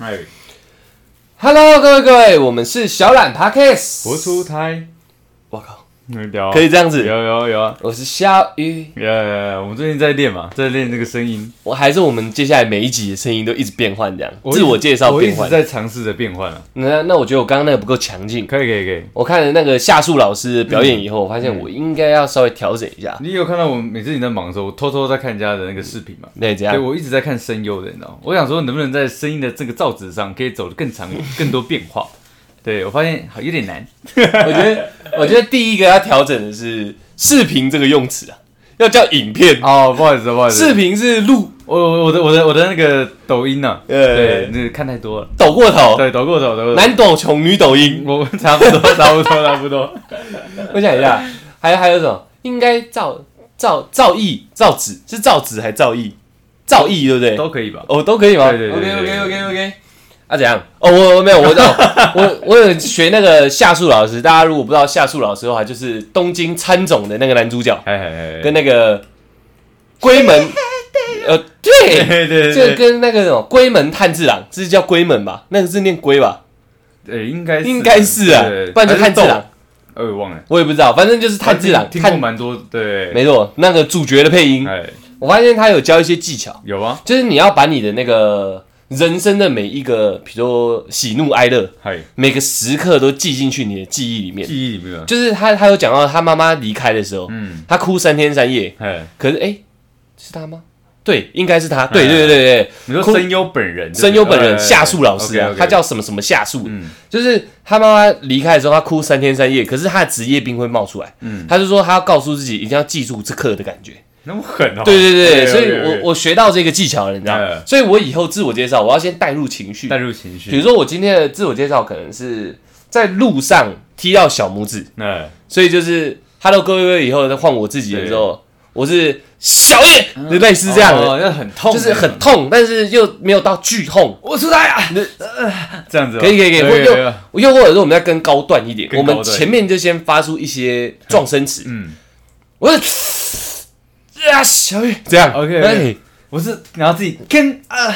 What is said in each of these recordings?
哎，Hello，各位各位，我们是小懒 Podcast。活出胎，我靠，嗯，聊可以这样子。有有有啊，我是小雨，有有有，我们最近在练嘛，在练这个声音，我还是我们接下来每一集的声音都一直变换，这样我自我介绍我一变换。直在尝试着变换啊，那那我觉得我刚刚那个不够强劲。可以可以可以。我看了那个夏树老师的表演以后，我发现我应该要稍微调整一下。你有看到我每次你在忙的时候，我偷偷在看人家的那个视频嘛？那这对，样，我一直在看声优的，你知道吗？我想说，能不能在声音的这个造纸上可以走得更长远、更多变化？对我发现好有点难。我觉得我觉得第一个要调整的是视频这个用词啊，要叫影片。哦，不好意思，不好意思，视频是录，我我我的我的我的那个抖音呢、啊？呃对，那个看太多了，抖过头，对，抖过头，抖过头。男抖穷，女抖音。我差不多，差不多，差不多。我想一下，还还有什么？应该造造造诣造纸是造纸还造诣？造诣对不对？都可以吧？哦，都可以吗？对对对 OK 对 OK 对 OK OK。啊，怎样？哦，我我没有，我知道，我我有学那个夏树老师。大家如果不知道夏树老师的话，就是东京参总的那个男主角，跟那个龟门，呃，对，对对这个对，跟那个什么龟门炭治郎是叫龟门吧？那个是念龟吧？对，应该是应该是啊，不然就炭治郎，，呃，我忘了，我也不知道，反正就是炭治郎，听过炭，蛮多，对，没错，那个主角的配音，哎，我发现他有教一些技巧。有啊，就是你要把你的那个人生的每一个，比如说喜怒哀乐，嗨，每个时刻都记进去你的记忆里面。记忆里面啊，就是他，他有讲到他妈妈离开的时候，嗯，他哭三天三夜。哎，可是，哎、是他吗？对，应该是他。对对对对对，你说声优本人，声优本人哎夏树老师啊他叫什么什么夏树，嗯就是他妈妈离开的时候，他哭三天三夜。可是他的职业病会冒出来，嗯，他就说他要告诉自己一定要记住这刻的感觉。那么狠哦，对对对，所以我我学到这个技巧了，你知道？哎？所以我以后自我介绍，我要先带入情绪。带。入情绪，比如说我今天的自我介绍可能是在路上踢到小拇指，嗯，所以就是 Hello 各位以后再换我自己的时候，我是小叶，就类似这样。的，哦，要很痛，就是很，痛，但是又没有到剧痛。我出来啊，这样子哦，可以可以可以。又又或者说我们要更高段一点，我们前面就先发出一些撞声词，嗯，我是啊小雨。这样。OK，OK。哎我是然后自己跟啊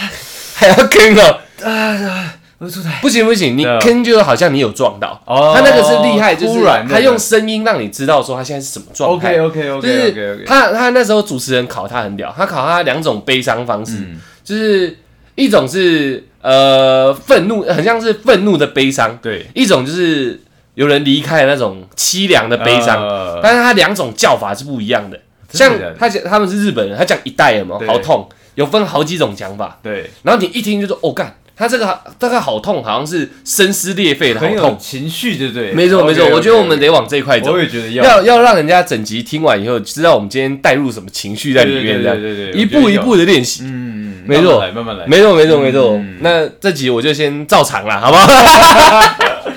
还要跟哦。啊，我出台，不行不行，你对啊。跟就好像你有撞到，哦。他那个是厉害，就是他用声音让你知道说他现在是什么状态。OK OK 就 OK 是 OK OK，他他那时候主持人考他很屌，他考他两种悲伤方式，嗯，就是一种是呃愤怒，很像是愤怒的悲伤，对，一种就是有人离开的那种凄凉的悲伤。呃。但是他两种叫法是不一样的，像他讲他们是日本人，他讲一代有没有好痛，有分好几种讲法，对，然后你一听就说哦干，他这个大概好痛，好像是声嘶裂肺的好痛。情绪，对不对？没错没错，我觉得我们得往这一块走。我，也觉得要。要要让人家整集听完以后，知道我们今天带入什么情绪在里面，这样。对对一步一步的练习。嗯，嗯没错。慢慢来，没错没错没错。嗯。那这集我就先照常了，好不好？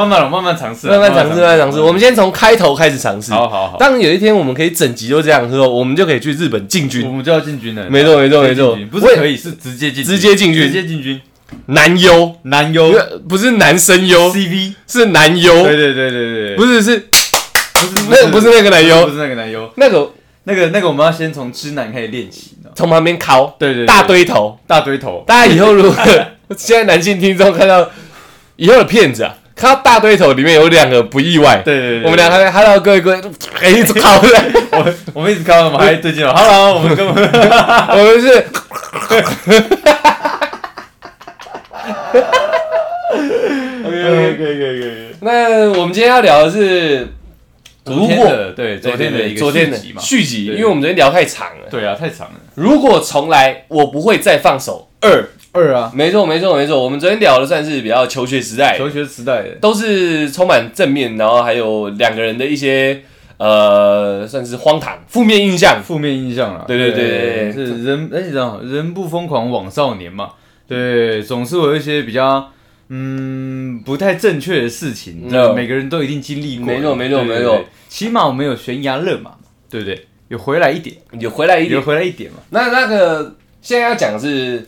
慢慢来，慢慢尝试，慢慢尝试，慢慢尝试。我们先从开头开始尝试。好好好，当有一天我们可以整集都这样之后，我们就可以去日本进军。我，们就要进军了，没错没错没错。不是可以是直接进，直接进军。直接进军，男优，男优。不是男生优，CV，是男优，对对对对对，不是是不是那不是那个男优。不是那个男优，那个。那个那个我们要先从知男开始练起，你知道吗？从旁边敲对对，大堆头。大堆头，大家以后如果 现在男性听众看到以后的骗子啊，看到大堆头里面有两个不意外。对对对，我们俩还 Hello 各位各位，哎一直靠的，我我们一直看到 我们还对劲了，Hello，我们根本我们是。OK 可以可以可以，那我们今天要聊的是，昨天的对昨天的一个昨天的续集嘛，续集，对因为我们昨天聊太长了。对啊，太长了，如果重来，我不会再放手二。二啊，没错，没错，没错。我们昨天聊的算是比较求学时代，求学时代的，都是充满正面，然后还有两个人的一些呃，算是荒唐、负面印象。负面印象了，对对对是人，而且这样人不疯狂枉少年嘛，对，总是有一些比较。嗯，不太正确的事情，嗯这每个人都一定经历过。没错没错没错起码我们有悬崖勒马嘛，对不对？有回来一点，有回来一点有。回来一点嘛。那那个现在要讲的是，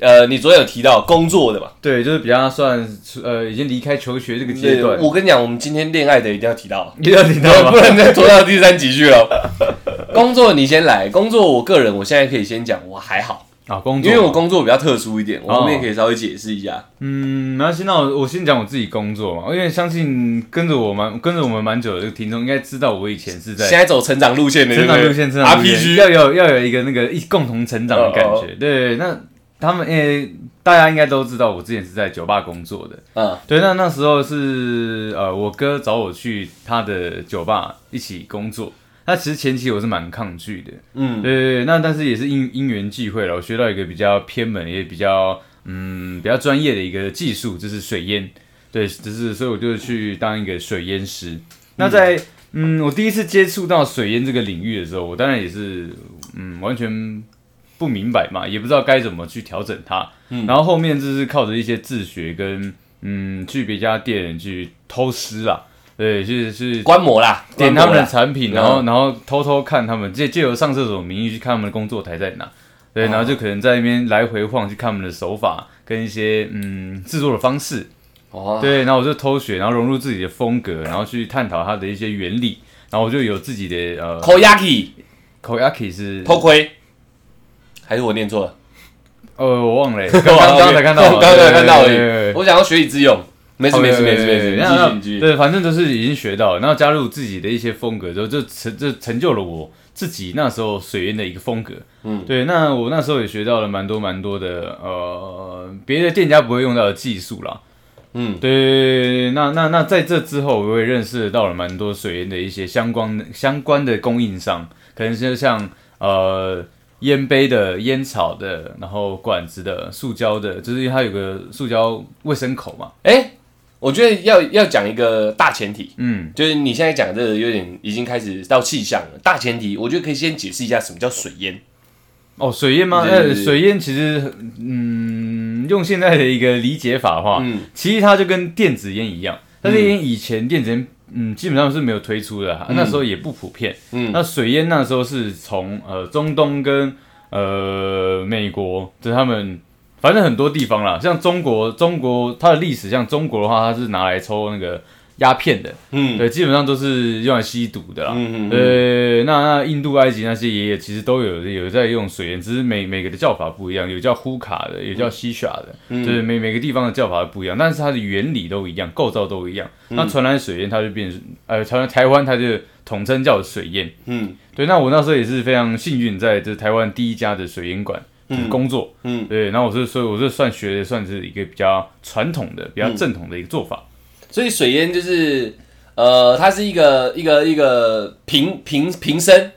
呃，你昨天有提到工作的嘛？对，就是比较算呃，已经离开求学这个阶段，我跟你讲，我们今天恋爱的一定要提到，一定要提到不吗？能再拖到第三集去了。工作你先来，工作我个人我现在可以先讲，我还好。啊，工作，因为我工作比较特殊一点，我哦后面可以稍微解释一下。嗯，那先那我我先讲我自己工作嘛，因为相信跟着我蛮跟着我们蛮久的这个听众应该知道，我以前是在现在走成长路线的，成长路线，成长路线 RPG 要有要有一个那个一共同成长的感觉。对，那他们诶、大家应该都知道，我之前是在酒吧工作的。嗯对，那那时候是呃，我哥找我去他的酒吧一起工作。那其实前期我是蛮抗拒的，嗯对对对，那但是也是因因缘际会了，我学到一个比较偏门，也比较嗯比较专业的一个技术，就是水烟。对，就是所以我就去当一个水烟师。那在嗯，我第一次接触到水烟这个领域的时候，我当然也是嗯完全不明白嘛，也不知道该怎么去调整它。嗯。然后后面就是靠着一些自学跟嗯去别家店去偷师啦，对，是是观摩啦，点他们的产品，嗯然后然后偷偷看他们借借由上厕所的名义去看他们的工作台在哪，对，哦。然后就可能在那边来回晃去看他们的手法跟一些嗯制作的方式，哦，对，然后我就偷学，然后融入自己的风格，然后去探讨它的一些原理，然后我就有自己的呃 Koyaki Koyaki 是偷窥，还是我念错了？呃我忘了，刚刚才看到，刚刚才看到而已。我想要学以致用，没事没事没事没事，对你继续继续。对，反正就是已经学到了，然后加入自己的一些风格之后，就成就成就了我自己那时候水烟的一个风格。嗯对，那我那时候也学到了蛮多蛮多的呃别的店家不会用到的技术啦。嗯对，那那那在这之后，我也认识到了蛮多水烟的一些相关的相关的供应商，可能是像呃烟杯的、烟草的，然后管子的、塑胶的，就是它有个塑胶卫生口嘛。哎，我觉得要要讲一个大前提，嗯，就是你现在讲这个有点已经开始到气象了。大前提，我觉得可以先解释一下什么叫水烟。哦，水烟吗？呃，水烟其实，嗯，用现在的一个理解法的话，嗯其实它就跟电子烟一样，但是因为以前电子烟，嗯，基本上是没有推出的，那时候也不普遍。嗯那水烟那时候是从呃中东跟呃美国，就是他们反正很多地方啦，像中国，中国它的历史，像中国的话，它是拿来抽那个鸦片的，嗯对，基本上都是用来吸毒的啦。嗯嗯呃，那那印度、埃及那些爷爷其实都有有在用水烟，只是每每个的叫法不一样，有叫呼卡的，有叫西夏的，嗯就是每每个地方的叫法不一样，但是它的原理都一样，构造都一样。嗯那传来水烟，它就变成呃，台湾台湾它就统称叫水烟。嗯对，那我那时候也是非常幸运，在这台湾第一家的水烟馆就是工作。嗯，对，然后我是所以我是算学的算是一个比较传统的、比较正统的一个做法。所以水烟就是呃，它是一个一个一个瓶瓶瓶身，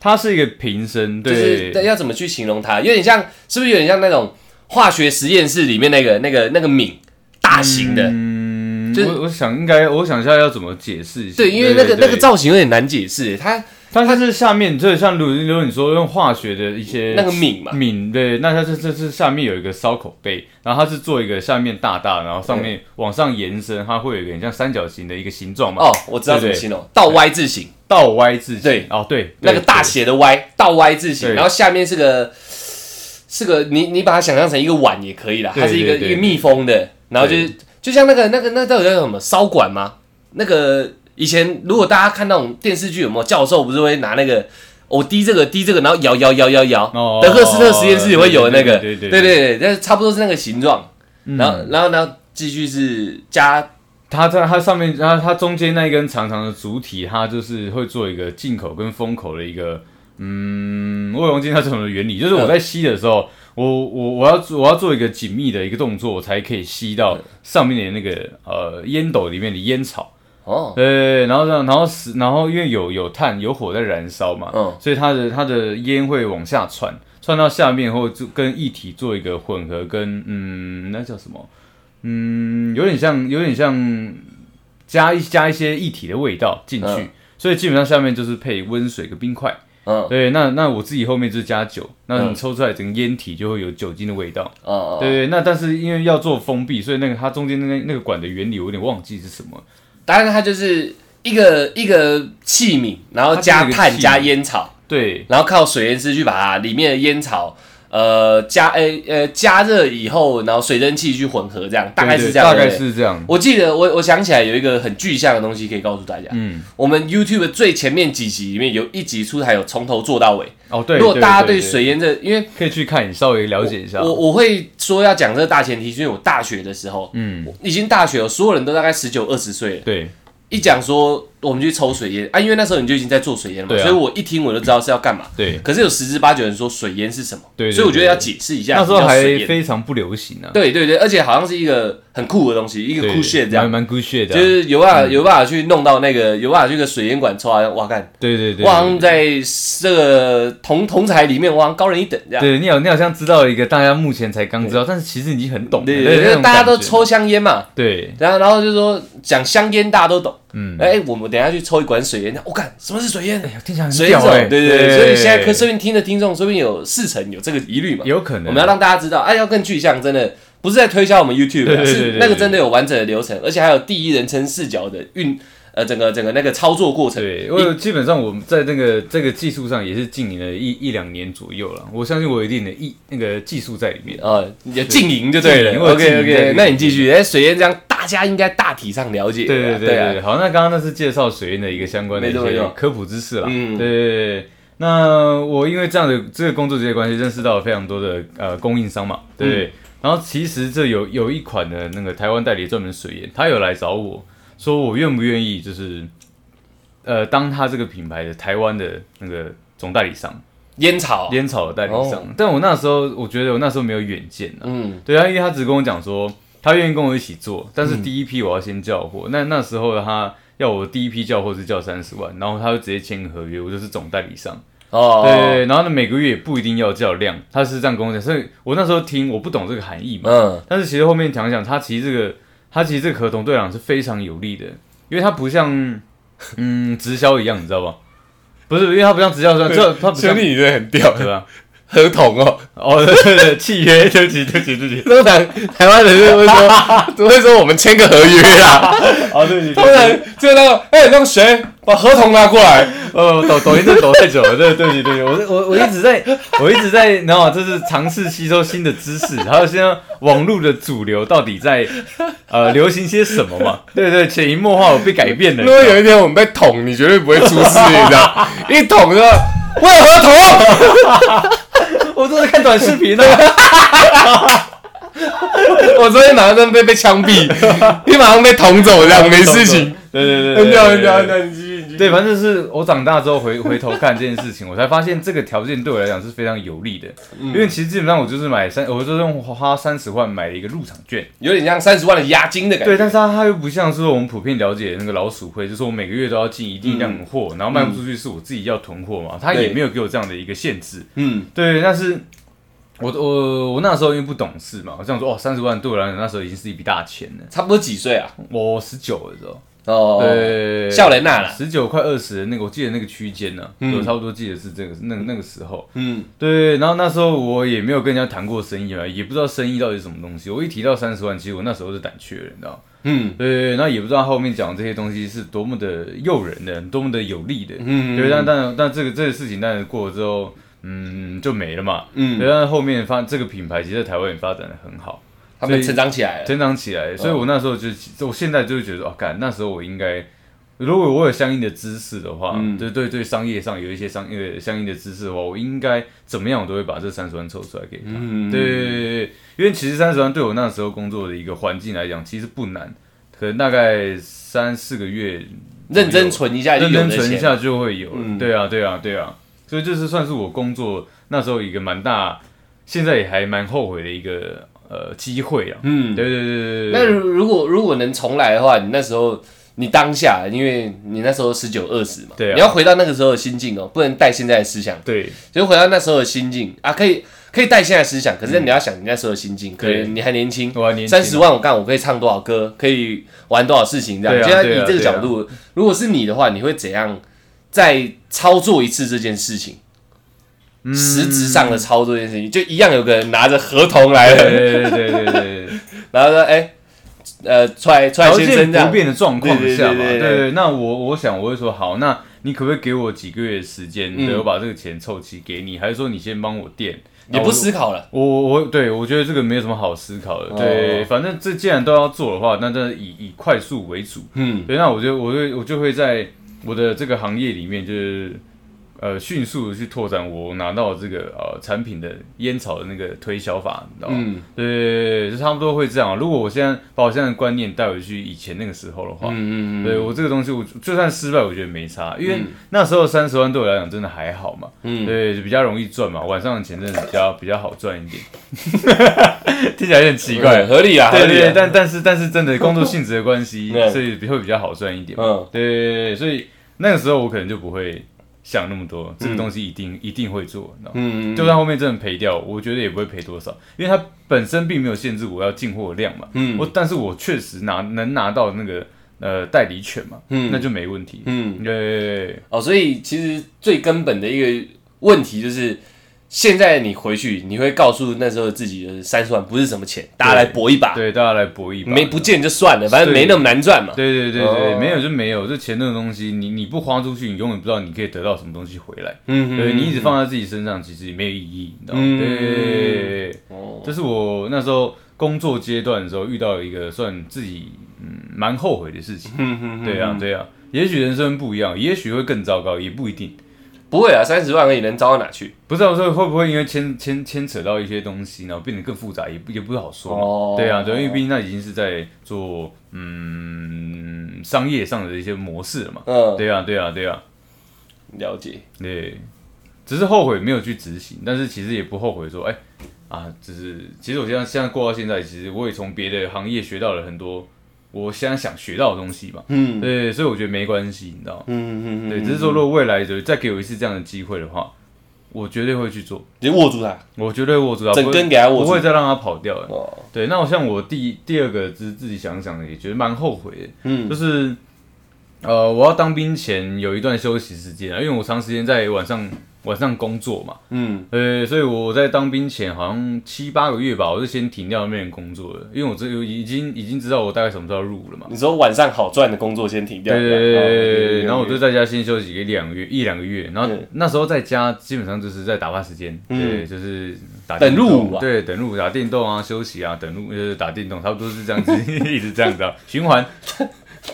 它是一个瓶身，就对，是要怎么去形容它？有点像，是不是有点像那种化学实验室里面那个那个那个皿大型的？嗯，就是我我想应该，我想一下要怎么解释一下。对，因为那个对那个，造型有点难解释，它它它是下面，就是像如如果你说用化学的一些那个皿嘛，皿，对，那它这这是下面有一个烧口杯，然后它是做一个下面大大，然后上面往上延伸，它会有一个很像三角形的一个形状嘛。哦，我知道怎么形容，倒 Y 字形，倒 Y 字形。对。哦对，那个大写的 Y 倒 Y 字形，然后下面是个是个你你把它想象成一个碗也可以啦，它是一个一个密封的，然后就是就像那个那个那到底叫什么烧管吗？那个以前如果大家看那种电视剧，有没有教授不是会拿那个我滴这个滴这个，然后摇摇摇摇摇，哦德克斯特实验室也会有的那个，对对对对对，但是差不多是那个形状，嗯然后然后然后继续是加它在它上面，然后它中间那一根长长的主体，它就是会做一个进口跟封口的一个，嗯，我也忘记它是什么原理。就是我在吸的时候，我我我要做我要做一个紧密的一个动作，我才可以吸到上面的那个呃烟斗里面的烟草。哦，对，然后让然后使然后因为有有碳有火在燃烧嘛，嗯所以它的它的烟会往下窜，窜到下面后就跟液体做一个混合，跟嗯那叫什么？嗯，有点像有点像加一加一些液体的味道进去，嗯所以基本上下面就是配温水跟冰块。嗯对，那那我自己后面就是加酒，那嗯你抽出来整个烟体就会有酒精的味道。哦哦，对对，那但是因为要做封闭，所以那个它中间那个那个管的原理我有点忘记是什么。当然它就是一个一个器皿，然后加它就是一个器皿。碳加烟草，对，然后靠水烟丝去把它里面的烟草呃加诶呃加热以后，然后水蒸气去混合，这样大概是这样。大概是这样。我记得我我想起来有一个很具象的东西可以告诉大家。嗯，我们 YouTube 最前面几集里面有一集出台有从头做到尾。哦，对。如果大家对水烟这，因为可以去看，你稍微了解一下。我我会说要讲这个大前提，是因为我大学的时候，嗯，已经大学了，所有人都大概十九二十岁了。对。一讲说我们去抽水烟啊，因为那时候你就已经在做水烟了嘛，所以我一听我就知道是要干嘛。对，可是有十之八九人说水烟是什么，对，所以我觉得要解释一下。那时候还非常不流行呢。对对对，而且好像是一个很酷的东西，一个酷炫这样，蛮酷炫的，就是有办法有办法去弄到那个有办法去个水烟管抽啊，哇干！对对对，我好像在这个同同材里面，我好像高人一等这样。对你好，你好像知道一个大家目前才刚知道，但是其实已经很懂。对对对，大家都抽香烟嘛。对，然后然后就说讲香烟，大家都懂。嗯，哎，我们等下去抽一管水烟，我看什么是水烟？哎呀，听起来很屌哎！对对对，所以现在可说明听的听众，说不定有四成有这个疑虑嘛？有可能。我们要让大家知道，哎，要更具象，真的不是在推销我们 YouTube，是那个真的有完整的流程，而且还有第一人称视角的运。呃，整个整个那个操作过程，对，因为基本上我们在那个这个技术上也是经营了一一两年左右了。我相信我有一定的一那个技术在里面啊，也经营就对了。OK OK，那你继续。哎，水烟这样，大家应该大体上了解。对对对对，好，那刚刚那是介绍水烟的一个相关的一些科普知识了。嗯，对对对。那我因为这样的这个工作这些关系，认识到了非常多的呃供应商嘛，对对？然后其实这有有一款的那个台湾代理专门水烟，他有来找我。说我愿不愿意，就是，呃，当他这个品牌的台湾的那个总代理商，烟草烟草的代理商。但我那时候，我觉得我那时候没有远见啊。嗯，对啊，因为他只跟我讲说，他愿意跟我一起做，但是第一批我要先叫货。那那时候他要我第一批叫货是叫三十万，然后他就直接签合约，我就是总代理商。哦，对，然后呢，每个月也不一定要叫量，他是这样跟我讲。所以我那时候听，我不懂这个含义嘛。嗯，但是其实后面想想，他其实这个。他其实这个合同对狼是非常有利的，因为他不像 嗯直销一样，你知道吧？不是，因为他不像直销这样，这他不像你这很屌，对吧？合同哦，哦对对对，契约，对不起对不起对不起。通常台湾人就会说，都会说我们签个合约啦。哦对不起，通常就那个，哎，那个谁把合同拿过来？呃，抖抖音这抖太久了，对对对对，我我我一直在，我一直在，然后就是尝试吸收新的知识，还有现在网络的主流到底在呃流行些什么嘛？对对，潜移默化我被改变了。如果有一天我们被捅，你绝对不会出事，你知道？一捅就为合同。我都在看短视频呢。我昨天马上被被枪毙，你马上被捅走，这样没事情。对对对，很屌很屌很屌，你继续继续。对，反正是我长大之后回回头看这件事情，我才发现这个条件对我来讲是非常有利的。因为其实基本上我就是买三，我就用花三十万买了一个入场券，有点像三十万的押金的感觉。对，但是它它又不像是我们普遍了解那个老鼠会，就是我每个月都要进一定量的货，然后卖不出去是我自己要囤货嘛，它也没有给我这样的一个限制。嗯，对，但是。我我我那时候因为不懂事嘛，我这样说哦，三十万对我来讲那时候已经是一笔大钱了。差不多几岁啊？我十九的时候。哦，对，笑人那了，十九快二十的那个，我记得那个区间呢，我差不多记得是这个那那个时候。嗯，对，然后那时候我也没有跟人家谈过生意嘛，也不知道生意到底是什么东西。我一提到三十万，其实我那时候是胆怯的，你知道嗯，对，那也不知道后面讲这些东西是多么的诱人的，多么的有利的。嗯，对，但但但这个这个事情，但是过了之后。嗯，就没了嘛。嗯，但是后面发这个品牌，其实在台湾也发展的很好，他们成长起来了，成长起来。所以我那时候就，我现在就觉得，哦，干，那时候我应该，如果我有相应的知识的话，对对对，商业上有一些商业相应的知识的话，我应该怎么样，我都会把这三十万抽出来给他。对对对对，因为其实三十万对我那时候工作的一个环境来讲，其实不难，可能大概三四个月，认真存一下，认真存一下就会有。对啊，对啊，对啊。所以这是算是我工作那时候一个蛮大，现在也还蛮后悔的一个呃机会啊。嗯，对对对对对。那如果如果能重来的话，你那时候你当下，因为你那时候十九二十嘛，对，你要回到那个时候的心境哦，不能带现在的思想。对，就回到那时候的心境啊，可以可以带现在思想，可是你要想你那时候的心境，可能你还年轻，三十万我干，我可以唱多少歌，可以玩多少事情这样。现在以这个角度，如果是你的话，你会怎样？再操作一次这件事情，实质上的操作这件事情，就一样有个人拿着合同来了，对对对对 然后说，哎，呃，出来出来先生不变的状况下嘛，对对，那我我想我会说，好，那你可不可以给我几个月时间，对我把这个钱凑齐给你，还是说你先帮我垫，也不思考了。我我对我觉得这个没有什么好思考的。对，反正这既然都要做的话，那真的以以快速为主。嗯，对，那我就我就我就会在我的这个行业里面就是。呃，迅速的去拓展我拿到这个呃产品的烟草的那个推销法，你知道吗？嗯，对，就差不多会这样。如果我现在把我现在的观念带回去以前那个时候的话，嗯嗯嗯，对我这个东西，我就算失败，我觉得没差，因为那时候三十万对我来讲真的还好嘛，嗯，对，比较容易赚嘛，晚上的钱真的比较比较好赚一点，听起来有点奇怪，合理啊，对对，但但是但是真的工作性质的关系，所以会比较好赚一点，嗯，对，所以那个时候我可能就不会。想那么多，这个东西一定一定会做，嗯，就算后面真的赔掉，我觉得也不会赔多少，因为它本身并没有限制我要进货量嘛，嗯，我但是我确实拿能拿到那个呃代理权嘛，嗯，那就没问题，嗯，对，哦，所以其实最根本的一个问题就是。现在你回去，你会告诉那时候自己的三十万不是什么钱，大家来搏一把。对，大家来搏一把，没不见就算了，反正没那么难赚嘛。对对对对，没有就没有，这钱这种东西，你你不花出去，你永远不知道你可以得到什么东西回来。嗯对你一直放在自己身上，其实也没有意义，你知道吗？对，哦，这是我那时候工作阶段的时候遇到一个算自己嗯蛮后悔的事情。嗯嗯对啊对啊，也许人生不一样，也许会更糟糕，也不一定。不会啊，三十万而已，能招到哪去？不知道说会不会因为牵牵牵扯到一些东西，然后变得更复杂，也不也不好说嘛。对啊，对，因为毕竟那已经是在做嗯商业上的一些模式了嘛。嗯，对啊，对啊，对啊，了解。对，只是后悔没有去执行，但是其实也不后悔说，哎啊，只是其实我现在现在过到现在，其实我也从别的行业学到了很多。我现在想学到的东西吧，嗯，对，所以我觉得没关系，你知道吗？嗯嗯嗯，对，只是说如果未来就再给我一次这样的机会的话，我绝对会去做，你握住它，我绝对握住它，整根给它握住，不会再让它跑掉了。对，那我像我第第二个，是自己想想也觉得蛮后悔的，嗯，就是呃，我要当兵前有一段休息时间啊，因为我长时间在晚上。晚上工作嘛，嗯，呃，所以我在当兵前好像七八个月吧，我就先停掉那边工作了，因为我这已经已经知道我大概什么时候入伍了嘛。你说晚上好赚的工作先停掉，对对对然后我就在家先休息一两个月，一两个月，然后那时候在家基本上就是在打发时间，对，就是打等入伍，对，等入伍打电动啊，休息啊，等入就是打电动，差不多是这样子，一直这样子循环。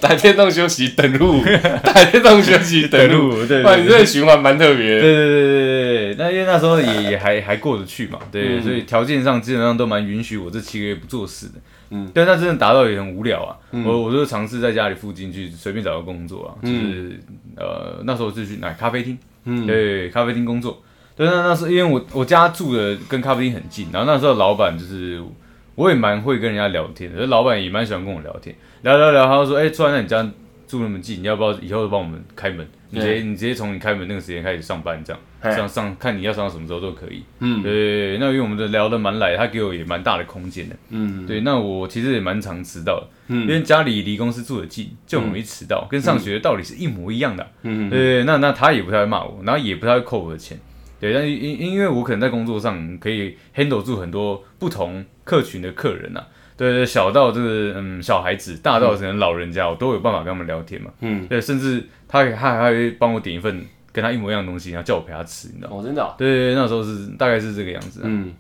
打电动休息等路，打电动休息等路，对，哇，你这个循环蛮特别。对对对对对那因为那时候也也还还过得去嘛，对，所以条件上基本上都蛮允许我这七个月不做事的。嗯，但那真的达到也很无聊啊。我我就尝试在家里附近去随便找个工作啊，就是呃那时候就去哪咖啡厅，嗯，对，咖啡厅工作。对，那那是因为我我家住的跟咖啡厅很近，然后那时候老板就是我也蛮会跟人家聊天的，老板也蛮喜欢跟我聊天。聊聊聊，他就说：“哎，突然在你家住那么近，你要不要以后帮我们开门？你直接你直接从你开门那个时间开始上班，这样上上看你要上到什么时候都可以。嗯，对，那因为我们的聊得蛮来，他给我也蛮大的空间的。嗯，对，那我其实也蛮常迟到的，因为家里离公司住的近，就容易迟到，跟上学的道理是一模一样的。嗯，对，那那他也不太会骂我，然后也不太会扣我的钱。对，但因因为我可能在工作上可以 handle 住很多不同客群的客人呐。”对对，小到这个嗯小孩子，大到可能老人家，我都有办法跟他们聊天嘛。嗯，对，甚至他他还会帮我点一份跟他一模一样的东西，然后叫我陪他吃，你知道吗？哦，真的。对对，那时候是大概是这个样子。嗯，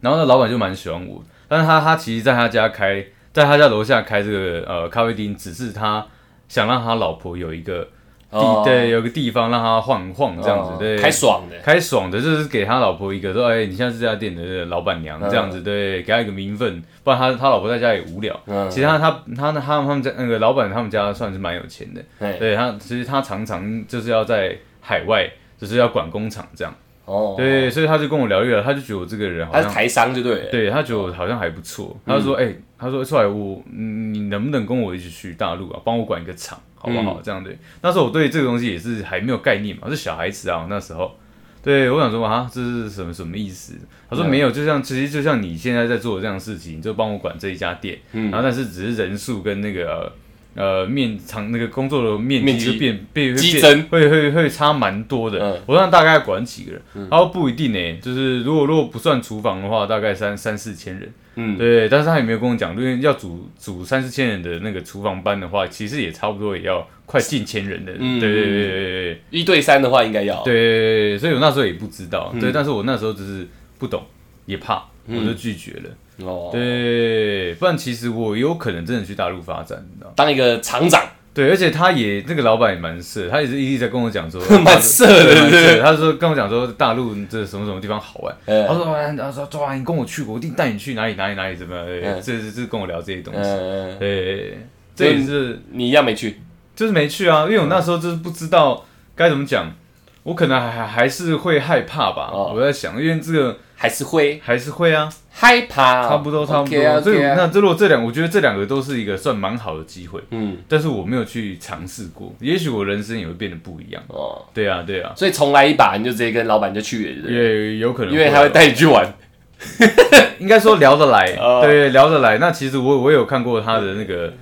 然后那老板就蛮喜欢我，但是他他其实在他家开，在他家楼下开这个呃咖啡厅，只是他想让他老婆有一个。地对，有个地方让他晃晃这样子，对，开爽的，开爽的，就是给他老婆一个说，哎，你现在是这家店的老板娘这样子，对，给他一个名分，不然他他老婆在家也无聊。其实他他他他他们家那个老板他们家算是蛮有钱的，对他其实他常常就是要在海外，就是要管工厂这样。哦，对，所以他就跟我聊一聊，他就觉得我这个人好像台商就对，对他觉得我好像还不错。他就说，哎，他说出来我，你能不能跟我一起去大陆啊，帮我管一个厂？好不好？这样对，那时候我对这个东西也是还没有概念嘛，是小孩子啊。那时候，对我想说啊，这是什么什么意思？他说没有，就像其实就像你现在在做的这样事情，你就帮我管这一家店，然后但是只是人数跟那个呃面场那个工作的面积就变变激增，会会会差蛮多的。我让大概管几个人，他说不一定呢，就是如果如果不算厨房的话，大概三三四千人。嗯，对，但是他也没有跟我讲，因为要组组三四千人的那个厨房班的话，其实也差不多也要快近千人的。嗯，对对对对对，一对三的话应该要。对，所以我那时候也不知道，对，但是我那时候只是不懂也怕，我就拒绝了。哦，对，不然其实我有可能真的去大陆发展，你知道，当一个厂长。对，而且他也那个老板也蛮色，他也是一直在跟我讲说 蛮色的，对，他说跟我讲说大陆这什么什么地方好玩，他说他说抓你跟我去，我一定带你去哪里哪里哪里怎么样，这这是跟我聊这些东西，对，这也是。你一样没去，就是没去啊，因为我那时候就是不知道该怎么讲，我可能还还是会害怕吧，我在想，因为这个。还是会，还是会啊，害怕，差不多，差不多。所以那这如果这两，我觉得这两个都是一个算蛮好的机会。嗯，但是我没有去尝试过，也许我人生也会变得不一样。哦，对啊，对啊。所以重来一把，你就直接跟老板就去了，也有可能，因为他会带你去玩。应该说聊得来，对，聊得来。那其实我我有看过他的那个。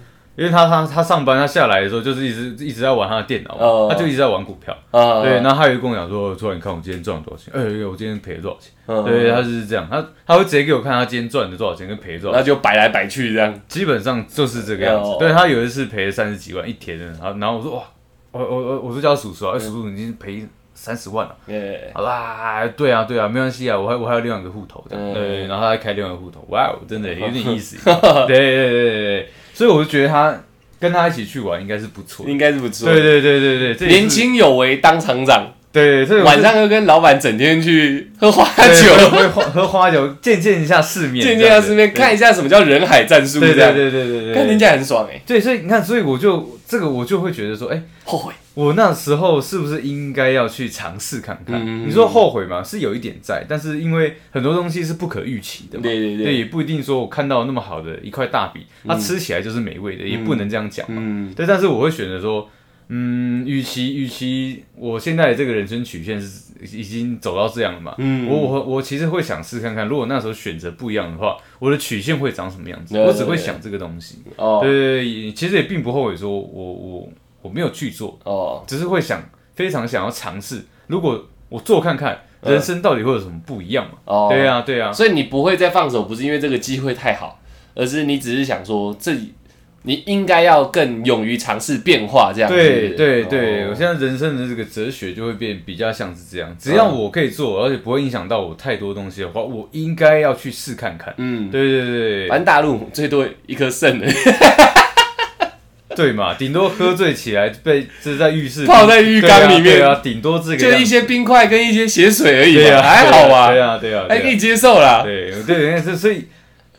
因为他他他上班，他下来的时候就是一直一直在玩他的电脑，他就一直在玩股票。对，然后他有跟我讲说：“突然你看我今天赚了多少钱？哎，我今天赔了多少钱？”对，他就是这样，他他会直接给我看他今天赚了多少钱跟赔了多少，那就摆来摆去这样，基本上就是这个样子。对他有一次赔了三十几万一天的，然后我说：“哇，我我我我说叫叔叔啊，叔叔已经赔三十万了。”好啦，对啊对啊，没关系啊，我还我还有另外一个户头的，对，然后他还开另外一个户头，哇，真的有点意思。对对对对对。所以我就觉得他跟他一起去玩应该是不错，应该是不错。对对对对对，年轻有为当厂长。对，晚上又跟老板整天去喝花酒，喝喝花酒，见见一下世面，见见一下世面，看一下什么叫人海战术。对对对对对对，看人家很爽哎。对，所以你看，所以我就这个我就会觉得说，哎，后悔。我那时候是不是应该要去尝试看看？你说后悔吗？是有一点在，但是因为很多东西是不可预期的嘛，对对对，也不一定说我看到那么好的一块大饼，它吃起来就是美味的，也不能这样讲嘛。对，但是我会选择说。嗯，与其与其我现在的这个人生曲线是已经走到这样了嘛，嗯，我我我其实会想试看看，如果那时候选择不一样的话，我的曲线会长什么样子？我只会想这个东西。哦，对对对，其实也并不后悔，说我我我没有去做，哦，只是会想非常想要尝试，如果我做看看，人生到底会有什么不一样嘛？哦，对啊对啊，所以你不会再放手，不是因为这个机会太好，而是你只是想说这。你应该要更勇于尝试变化，这样对对对，我现在人生的这个哲学就会变比较像是这样，只要我可以做，而且不会影响到我太多东西的话，我应该要去试看看。嗯，对对对，反正大陆最多一颗肾的，对嘛？顶多喝醉起来被就是在浴室泡在浴缸里面啊，顶多这个就一些冰块跟一些血水而已嘛，还好吧？对啊对啊，还可以接受啦。对对，这所以。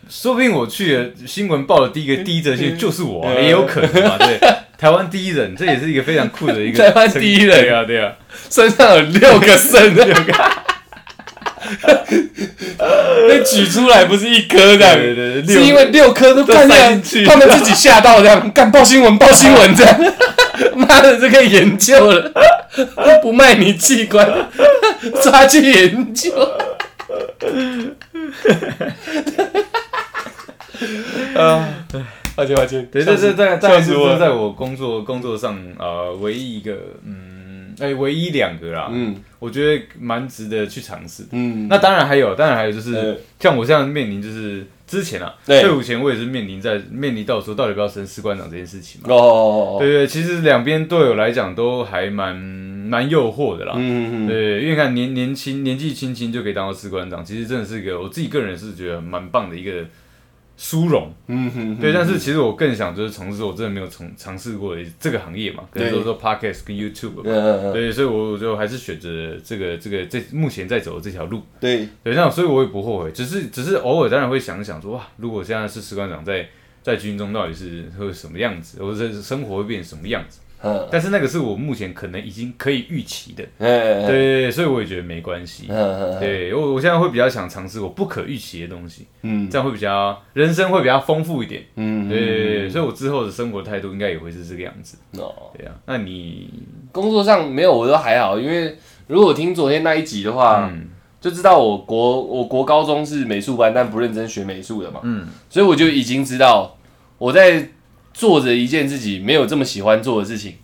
说不定我去了新闻报的第一个第一则新闻就是我，也有可能嘛？对，台湾第一人，这也是一个非常酷的一个 台湾第一人啊！对啊，身上有六个肾，六个，被举出来不是一颗这样，对对对，是因为六颗都看进去，他们自己吓到这样，干报新闻报新闻这样，妈的这个研究了，不卖你器官，抓去研究。啊，抱歉抱歉，对，这是在在是在我工作工作上呃唯一一个嗯哎唯一两个啦，嗯，我觉得蛮值得去尝试，嗯，那当然还有，当然还有就是像我现在面临就是之前啊退伍前我也是面临在面临到说到底要不要升士官长这件事情嘛，哦，对对，其实两边对我来讲都还蛮蛮诱惑的啦，嗯嗯对，因为看年年轻年纪轻轻就可以当到士官长，其实真的是一个我自己个人是觉得蛮棒的一个。殊荣，嗯哼，对，但是其实我更想就是从事我真的没有从尝试过的这个行业嘛，可能说说 podcast 跟 YouTube 嘛，对，所以我我就还是选择这个这个这目前在走的这条路，对，对，那所以我也不后悔，只是只是偶尔当然会想一想说哇，如果现在是士官长在在军中到底是会什么样子，或者生活会变成什么样子。但是那个是我目前可能已经可以预期的，对，所以我也觉得没关系。对，我我现在会比较想尝试我不可预期的东西，嗯，这样会比较人生会比较丰富一点，嗯，对，所以我之后的生活态度应该也会是这个样子。哦，对啊，那你工作上没有我都还好，因为如果听昨天那一集的话，就知道我国我国高中是美术班，但不认真学美术的嘛，嗯，所以我就已经知道我在。做着一件自己没有这么喜欢做的事情，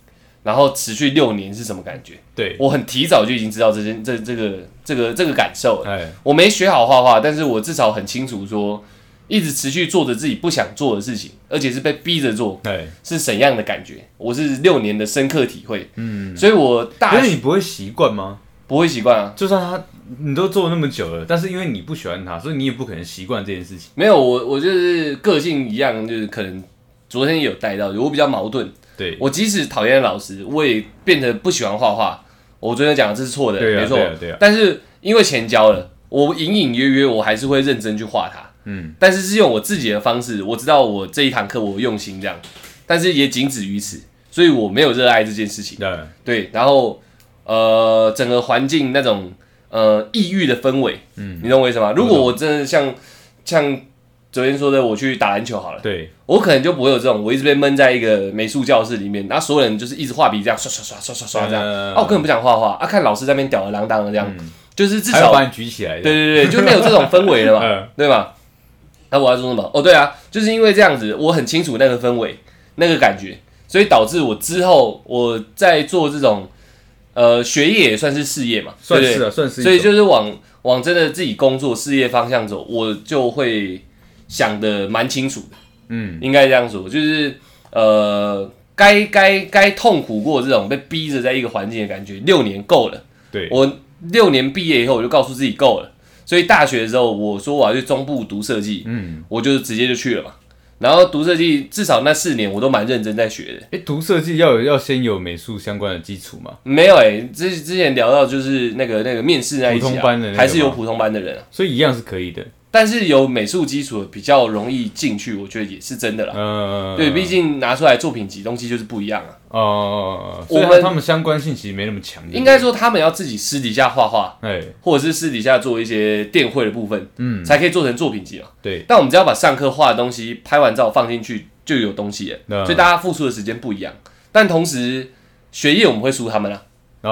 然后持续六年是什么感觉？对我很提早就已经知道这件这这个这个这个感受。哎，我没学好画画，但是我至少很清楚说，一直持续做着自己不想做的事情，而且是被逼着做，对，是怎样的感觉？我是六年的深刻体会。嗯，所以我大，因为你不会习惯吗？不会习惯啊。就算他你都做那么久了，但是因为你不喜欢他，所以你也不可能习惯这件事情。没有我，我就是个性一样，就是可能昨天也有带到，我比较矛盾。对我即使讨厌老师，我也变得不喜欢画画。我昨天讲这是错的，没错。对啊。但是因为钱交了，我隐隐约约我还是会认真去画它。嗯。但是是用我自己的方式，我知道我这一堂课我用心这样，但是也仅止于此，所以我没有热爱这件事情。对。对，然后呃，整个环境那种呃抑郁的氛围，嗯，你懂我意思吗？如果我真的像像。昨天说的，我去打篮球好了。对，我可能就不会有这种，我一直被闷在一个美术教室里面，然后所有人就是一直画笔这样刷刷刷刷刷刷这样。啊，我根本不想画画啊，看老师在那边吊儿郎当的这样，就是至少把你举起来。对对对，就没有这种氛围了嘛，对吧？那我要说什么？哦，对啊，就是因为这样子，我很清楚那个氛围、那个感觉，所以导致我之后我在做这种呃学业也算是事业嘛，算是啊，算是。所以就是往往真的自己工作事业方向走，我就会。想的蛮清楚的，嗯，应该这样说，就是呃，该该该痛苦过这种被逼着在一个环境的感觉，六年够了。对我六年毕业以后，我就告诉自己够了。所以大学的时候，我说我要去中部读设计，嗯，我就直接就去了嘛。然后读设计，至少那四年我都蛮认真在学的。哎，读设计要有要先有美术相关的基础吗？没有哎，之之前聊到就是那个那个面试那一普通班的，还是有普通班的人啊，所以一样是可以的。但是有美术基础比较容易进去，我觉得也是真的啦。嗯，对，毕竟拿出来作品集东西就是不一样啊。哦，我们他们相关性其实没那么强。应该说他们要自己私底下画画，哎，或者是私底下做一些电绘的部分，嗯，才可以做成作品集嘛。对。但我们只要把上课画的东西拍完照放进去，就有东西了。所以大家付出的时间不一样，但同时学业我们会输他们啊，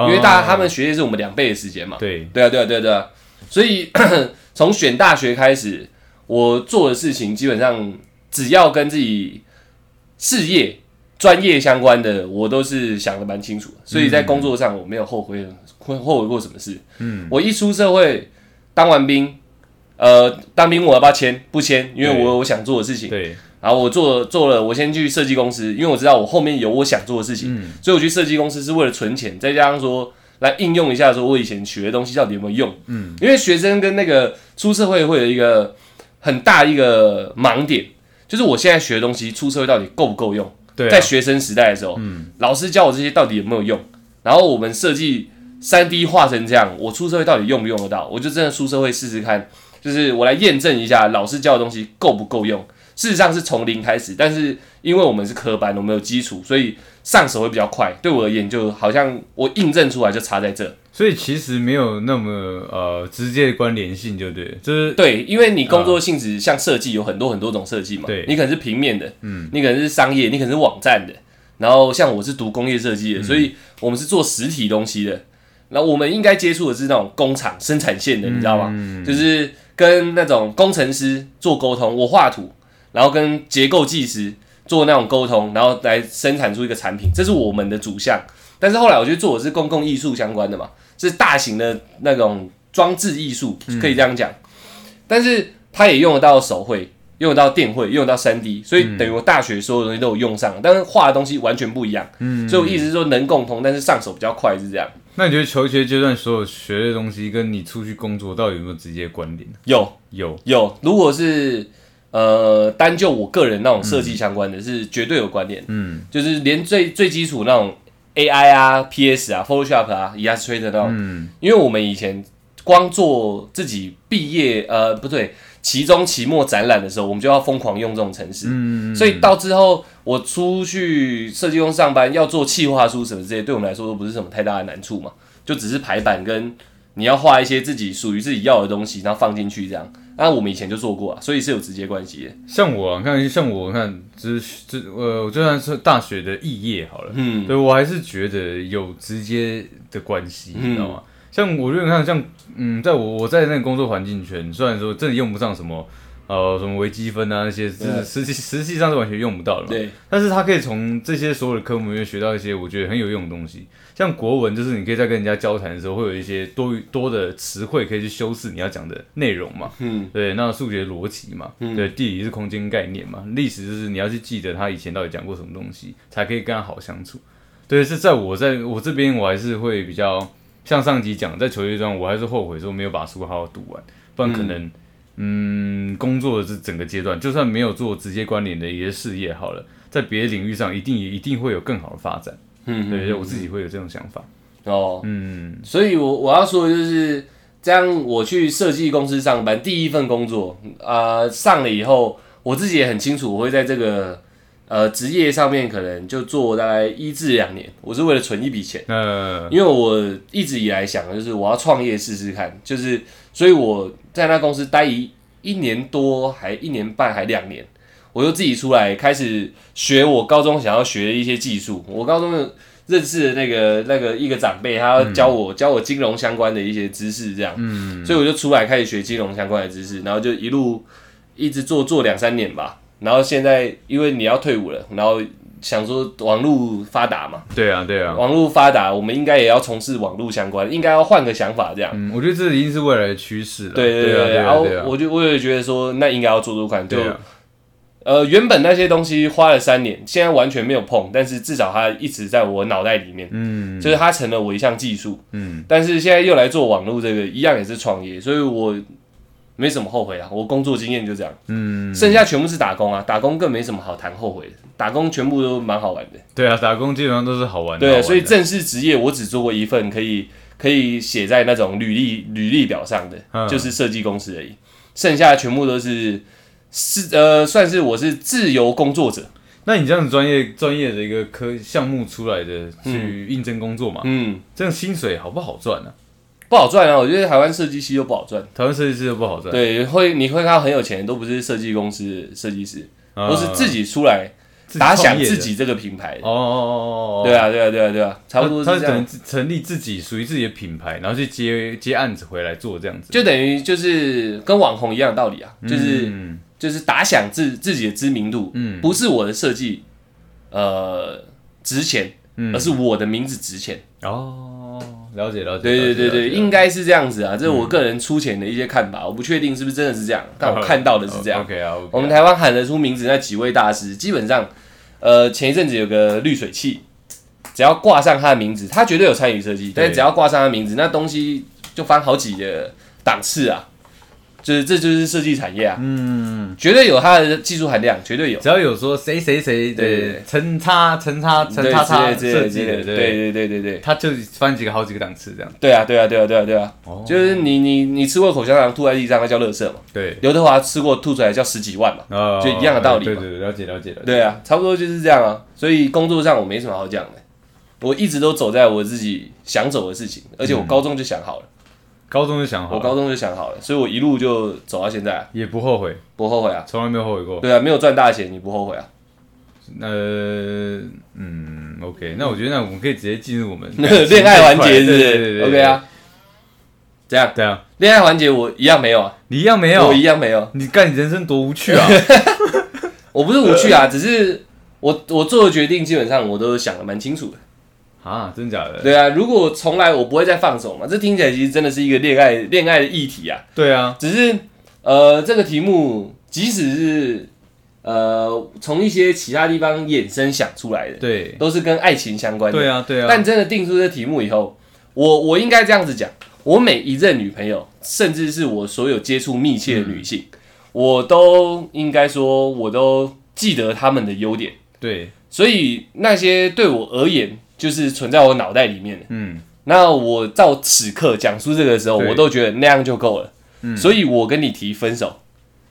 因为大家他们学业是我们两倍的时间嘛。对，对啊，对啊，对啊，对啊。所以。从选大学开始，我做的事情基本上只要跟自己事业、专业相关的，我都是想的蛮清楚。所以在工作上，我没有后悔，后后悔过什么事。嗯，我一出社会，当完兵，呃，当兵我要不要签？不签，因为我有我想做的事情。对。然后我做做了，我先去设计公司，因为我知道我后面有我想做的事情。嗯。所以我去设计公司是为了存钱，再加上说。来应用一下，说我以前学的东西到底有没有用？嗯，因为学生跟那个出社会会有一个很大一个盲点，就是我现在学的东西出社会到底够不够用？对，在学生时代的时候，嗯，老师教我这些到底有没有用？然后我们设计三 D 画成这样，我出社会到底用不用得到？我就真的出社会试试看，就是我来验证一下老师教的东西够不够用。事实上是从零开始，但是因为我们是科班，我们有基础，所以上手会比较快。对我而言，就好像我印证出来就差在这，所以其实没有那么呃直接的关联性，就对，就是对，因为你工作性质像设计有很多很多种设计嘛，对，你可能是平面的，嗯，你可能是商业，你可能是网站的，然后像我是读工业设计的，所以我们是做实体东西的，那我们应该接触的是那种工厂生产线的，你知道吗？就是跟那种工程师做沟通，我画图。然后跟结构技师做那种沟通，然后来生产出一个产品，这是我们的主项。但是后来我去做的是公共艺术相关的嘛，是大型的那种装置艺术，可以这样讲。但是它也用得到手绘，用得到电绘，用得到三 D，所以等于我大学所有东西都有用上，但是画的东西完全不一样。嗯，所以我意思是说能共通，但是上手比较快是这样。那你觉得求学阶段所有学的东西，跟你出去工作到底有没有直接关联？有，有，有。如果是呃，单就我个人那种设计相关的是绝对有关联，嗯，就是连最最基础那种 AI 啊、PS 啊、Photoshop 啊、Illustrator 那种，嗯，因为我们以前光做自己毕业呃不对，期中、期末展览的时候，我们就要疯狂用这种程式，嗯，所以到之后我出去设计公司上班要做企划书什么这些，对我们来说都不是什么太大的难处嘛，就只是排版跟你要画一些自己属于自己要的东西，然后放进去这样。那我们以前就做过啊，所以是有直接关系的。像我啊看，像我看，只只呃，就算是大学的肄业好了，嗯，对我还是觉得有直接的关系，你知道吗？像我就看，像嗯，在我我在那个工作环境圈，虽然说真的用不上什么。呃，什么微积分啊那些，是实际实际上是完全用不到的嘛。对。但是他可以从这些所有的科目里面学到一些我觉得很有用的东西，像国文，就是你可以在跟人家交谈的时候，会有一些多多的词汇可以去修饰你要讲的内容嘛。嗯。对，那数学逻辑嘛，对，地理是空间概念嘛，历史就是你要去记得他以前到底讲过什么东西，才可以跟他好相处。对，是在我在我这边，我还是会比较像上集讲，在求学中，我还是后悔说没有把书好好读完，不然可能，嗯，工作的这整个阶段，就算没有做直接关联的一些事业，好了，在别的领域上，一定也一定会有更好的发展。嗯，对，我自己会有这种想法。哦，嗯，所以我我要说的就是，这样我去设计公司上班，第一份工作啊，上了以后，我自己也很清楚，我会在这个。呃，职业上面可能就做大概一至两年，我是为了存一笔钱。嗯，因为我一直以来想的就是我要创业试试看，就是所以我在那公司待一一年多，还一年半，还两年，我就自己出来开始学我高中想要学的一些技术。我高中认识的那个那个一个长辈，他教我教我金融相关的一些知识，这样，嗯，所以我就出来开始学金融相关的知识，然后就一路一直做做两三年吧。然后现在，因为你要退伍了，然后想说网络发达嘛，对啊，对啊，网络发达，我们应该也要从事网络相关，应该要换个想法这样。嗯，我觉得这已经是未来的趋势了。对对对，然后我就我也觉得说，那应该要做做看。就呃，原本那些东西花了三年，现在完全没有碰，但是至少它一直在我脑袋里面，嗯，就是它成了我一项技术，嗯。但是现在又来做网络这个，一样也是创业，所以我。没什么后悔啊，我工作经验就这样，嗯，剩下全部是打工啊，打工更没什么好谈后悔的，打工全部都蛮好玩的。对啊，打工基本上都是好玩的。对，所以正式职业我只做过一份，可以可以写在那种履历履历表上的，就是设计公司而已，剩下全部都是是呃，算是我是自由工作者。那你这样专业专业的一个科项目出来的去应征工作嘛？嗯，这样薪水好不好赚呢？不好赚啊！我觉得台湾设计师又不好赚，台湾设计师又不好赚。对，会你会看到很有钱，都不是设计公司设计师，都是自己出来打响自己这个品牌。哦哦哦哦，对啊对啊对啊对啊，差不多是这样。成立自己属于自己的品牌，然后去接接案子回来做这样子，就等于就是跟网红一样的道理啊，就是就是打响自自己的知名度。嗯，不是我的设计呃值钱，而是我的名字值钱。哦。了解了解，对对对对，应该是这样子啊，这是我个人粗浅的一些看法，我不确定是不是真的是这样，但我看到的是这样。OK 啊，我们台湾喊得出名字那几位大师，基本上，呃，前一阵子有个滤水器，只要挂上他的名字，他绝对有参与设计，但是只要挂上他名字，那东西就翻好几个档次啊。就是这就是设计产业啊，嗯，绝对有它的技术含量，绝对有。只要有说谁谁谁对陈叉陈叉陈叉叉设计的，对对对对对，他就翻几个好几个档次这样。对啊对啊对啊对啊对啊，就是你你你吃过口香糖吐在地上，那叫乐色嘛。对，刘德华吃过吐出来叫十几万嘛，就一样的道理。对对对，了解了解了。对啊，差不多就是这样啊。所以工作上我没什么好讲的，我一直都走在我自己想走的事情，而且我高中就想好了。高中就想好，我高中就想好了，所以我一路就走到现在，也不后悔，不后悔啊，从来没有后悔过。对啊，没有赚大钱，你不后悔啊？呃，嗯，OK，那我觉得那我们可以直接进入我们 恋爱环节，是不是？OK 啊，这样对啊，恋爱环节我一样没有啊，你一样没有，我一样没有。你干，你人生多无趣啊！我不是无趣啊，只是我我做的决定基本上我都想的蛮清楚的。啊，真假的？对啊，如果从来我不会再放手嘛，这听起来其实真的是一个恋爱恋爱的议题啊。对啊，只是呃，这个题目即使是呃从一些其他地方衍生想出来的，对，都是跟爱情相关的。对啊，对啊。但真的定出这题目以后，我我应该这样子讲，我每一任女朋友，甚至是我所有接触密切的女性，我都应该说，我都记得她们的优点。对，所以那些对我而言。就是存在我脑袋里面。的，嗯，那我到此刻讲出这个时候，我都觉得那样就够了，嗯，所以我跟你提分手，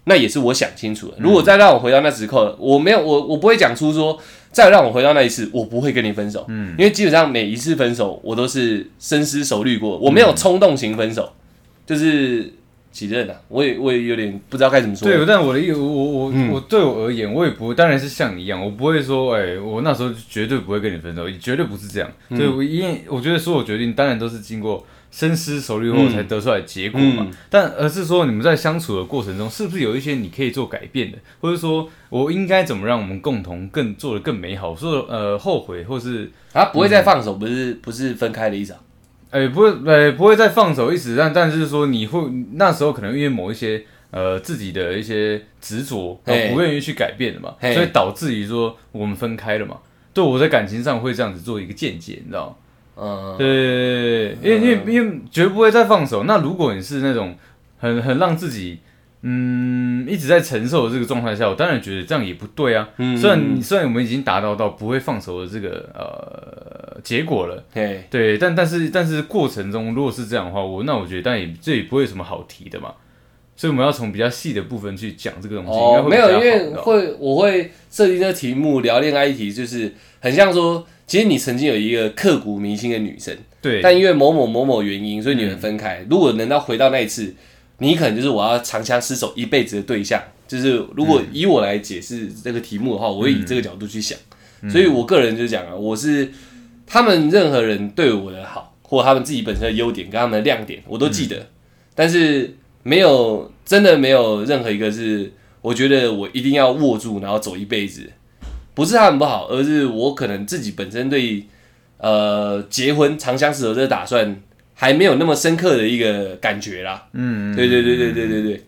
那也是我想清楚了。如果再让我回到那时刻，我没有我我不会讲出说再让我回到那一次，我不会跟你分手，嗯，因为基本上每一次分手我都是深思熟虑过，我没有冲动型分手，就是。几任啊？我也我也有点不知道该怎么说。对，但我的意我我我对我而言，我也不当然是像你一样，我不会说，哎，我那时候绝对不会跟你分手，绝对不是这样。对，我因为我觉得所有决定当然都是经过深思熟虑后才得出来结果嘛。但而是说你们在相处的过程中，是不是有一些你可以做改变的，或者说我应该怎么让我们共同更做的更美好？说呃后悔或是啊不会再放手，不是不是分开的意思啊。哎，不会，哎，不会再放手一时，但但是说你会那时候可能因为某一些呃自己的一些执着，不愿意去改变的嘛，所以导致于说我们分开了嘛。对我在感情上会这样子做一个见解，你知道吗？嗯，对，因为因为因为绝不会再放手。那如果你是那种很很让自己嗯一直在承受这个状态下，我当然觉得这样也不对啊。嗯虽然虽然我们已经达到到不会放手的这个呃结果了，对对，但但是但是过程中如果是这样的话，我那我觉得但也这也不会有什么好提的嘛。所以我们要从比较细的部分去讲这个东西。哦，没有，因为会我会设计这个题目聊恋爱议题，就是很像说，其实你曾经有一个刻骨铭心的女生，对，但因为某某某某原因，所以你们分开。如果能到回到那一次，你可能就是我要长相厮守一辈子的对象。就是如果以我来解释这个题目的话，我会以这个角度去想。所以我个人就讲啊，我是他们任何人对我的好，或他们自己本身的优点跟他们的亮点，我都记得，但是。没有，真的没有任何一个是，我觉得我一定要握住，然后走一辈子。不是他们不好，而是我可能自己本身对呃结婚长相厮守这个打算还没有那么深刻的一个感觉啦。嗯，对对对对对对对。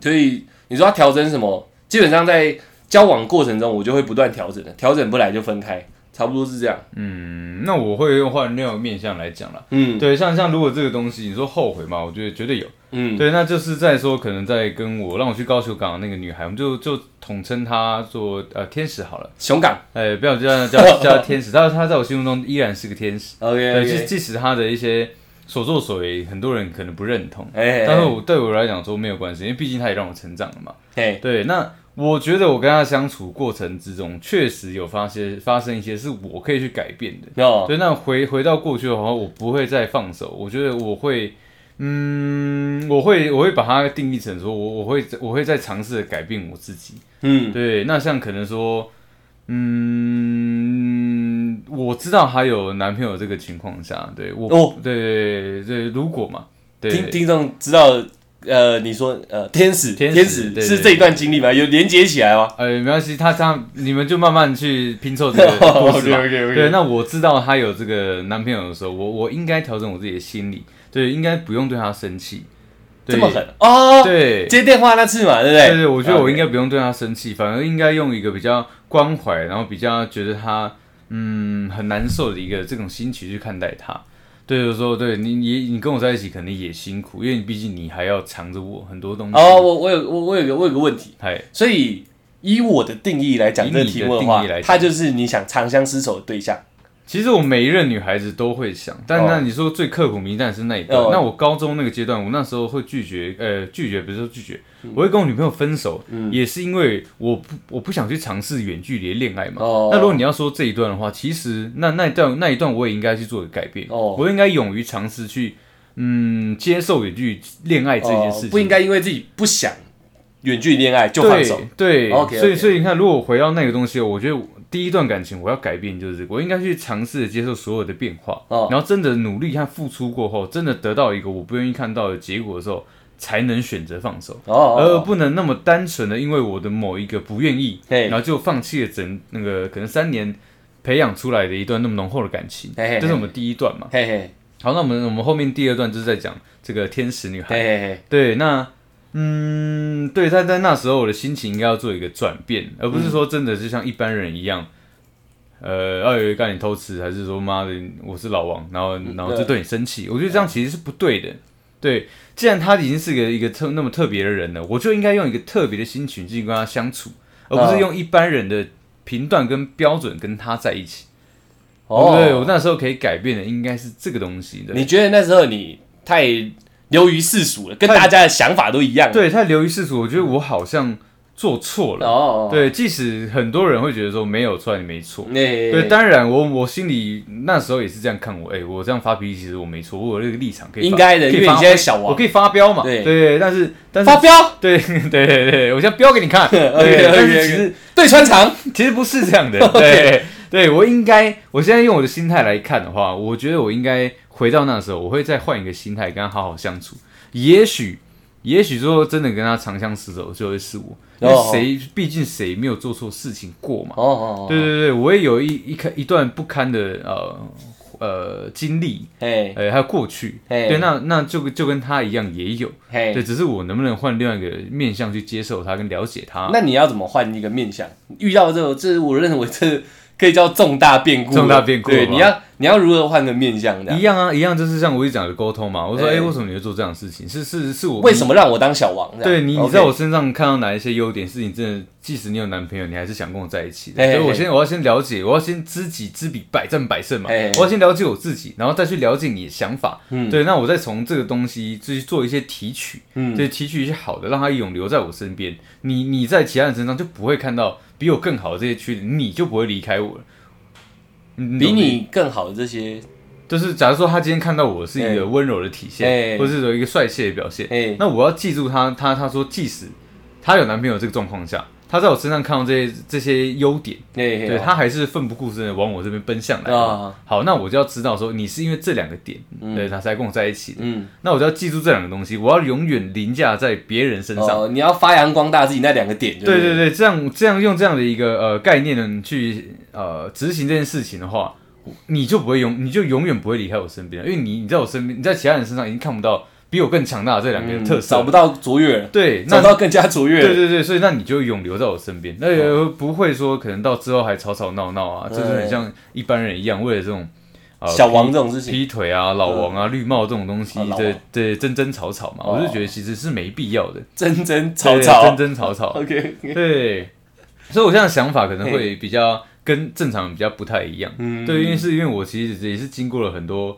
所以你说要调整什么？基本上在交往过程中，我就会不断调整的，调整不来就分开。差不多是这样。嗯，那我会用换另外面向来讲了。嗯，对，像像如果这个东西你说后悔嘛，我觉得绝对有。嗯，对，那就是在说可能在跟我让我去高雄港的那个女孩，我们就就统称她做呃天使好了。熊港，哎，不要叫叫叫天使，她她在我心目中依然是个天使。OK，对，即即使她的一些所作所为，很多人可能不认同，但是我对我来讲说没有关系，因为毕竟她也让我成长了嘛。对，那。我觉得我跟他相处过程之中，确实有发现发生一些是我可以去改变的。哦，对，那回回到过去的话，我不会再放手。我觉得我会，嗯，我会我会把它定义成说，我我会我会再尝试改变我自己。嗯，对。那像可能说，嗯，我知道还有男朋友这个情况下，对我，哦，对对，如果嘛，听听众知道。呃，你说呃，天使，天使是这一段经历吗？有连接起来吗？呃，没关系，他他你们就慢慢去拼凑这个故事嘛。对，那我知道他有这个男朋友的时候，我我应该调整我自己的心理，对，应该不用对他生气，这么狠哦。对，接电话那次嘛，对不对？对对，我觉得我应该不用对他生气，反而应该用一个比较关怀，然后比较觉得他嗯很难受的一个这种心情去看待他。对，有时候对你，你你跟我在一起肯定也辛苦，因为你毕竟你还要藏着我很多东西。哦，我我有我我有个我有个问题，所以以我的定义来讲，这个题目的话，它就是你想长相厮守的对象。其实我每一任女孩子都会想，但那你说最刻骨铭心是那一段。那我高中那个阶段，我那时候会拒绝，呃，拒绝，不是说拒绝，我会跟我女朋友分手，也是因为我不我不想去尝试远距离恋爱嘛。那如果你要说这一段的话，其实那那一段那一段我也应该去做个改变，我应该勇于尝试去，嗯，接受远距恋爱这件事情，不应该因为自己不想远距离恋爱就放手。对，所以所以你看，如果回到那个东西，我觉得。第一段感情我要改变，就是我应该去尝试接受所有的变化，然后真的努力和付出过后，真的得到一个我不愿意看到的结果的时候，才能选择放手，而不能那么单纯的因为我的某一个不愿意，然后就放弃了整那个可能三年培养出来的一段那么浓厚的感情。这是我们第一段嘛。好，那我们我们后面第二段就是在讲这个天使女孩。对，那。嗯，对，但在那时候我的心情应该要做一个转变，而不是说真的就像一般人一样，呃，要有一个你偷吃，还是说妈的我是老王，然后然后就对你生气。我觉得这样其实是不对的。对，既然他已经是个一个特那么特别的人了，我就应该用一个特别的心情去跟他相处，而不是用一般人的评断跟标准跟他在一起。哦，对我那时候可以改变的应该是这个东西的。你觉得那时候你太？流于世俗了，跟大家的想法都一样。对，太流于世俗，我觉得我好像做错了。哦，对，即使很多人会觉得说没有错，你没错。对，当然我我心里那时候也是这样看我，哎，我这样发脾气，其实我没错，我有那个立场可以。应该的，因为你现在小王，我可以发飙嘛。对对，但是但是发飙，对对对对，我现在飙给你看。对，但是其实对穿肠，其实不是这样的。对，对我应该，我现在用我的心态来看的话，我觉得我应该。回到那时候，我会再换一个心态跟他好好相处。也许，也许说真的跟他长相厮守就会是我，因为谁毕竟谁没有做错事情过嘛。哦哦对对对，我也有一一开一段不堪的呃呃经历，哎，还有过去。对，那那就就跟他一样也有。对，只是我能不能换另外一个面相去接受他跟了解他？那你要怎么换一个面相？遇到这种，这我认为这可以叫重大变故。重大变故。对，你要。你要如何换个面相？一样啊，一样就是像我一讲的沟通嘛。我说，哎，为什么你会做这样的事情？是是是我为什么让我当小王？对你，你在我身上看到哪一些优点？是你真的，即使你有男朋友，你还是想跟我在一起的。所以我先我要先了解，我要先知己知彼，百战百胜嘛。我要先了解我自己，然后再去了解你的想法。嗯，对，那我再从这个东西去做一些提取，嗯，就提取一些好的，让它永留在我身边。你你在其他人身上就不会看到比我更好的这些缺点，你就不会离开我了。比你更好的这些，就是假如说他今天看到我是一个温柔的体现，或者是有一个帅气的表现，那我要记住他，他他说即使他有男朋友这个状况下。他在我身上看到这些这些优点，对他还是奋不顾身的往我这边奔向来。好，那我就要知道说，你是因为这两个点，对他才跟我在一起。嗯，那我就要记住这两个东西，我要永远凌驾在别人身上。你要发扬光大自己那两个点。对对对，这样这样用这样的一个呃概念呢去呃执行这件事情的话，你就不会永你就永远不会离开我身边，因为你你在我身边，你在其他人身上已经看不到。比我更强大的这两个特色，找不到卓越，对，找到更加卓越，对对对，所以那你就永留在我身边，那也不会说可能到之后还吵吵闹闹啊，就是很像一般人一样，为了这种小王这种事情，劈腿啊、老王啊、绿帽这种东西，对对，争争吵吵嘛，我就觉得其实是没必要的，争争吵吵，争争吵吵，OK，对，所以我现在想法可能会比较跟正常人比较不太一样，嗯，对，因为是因为我其实也是经过了很多。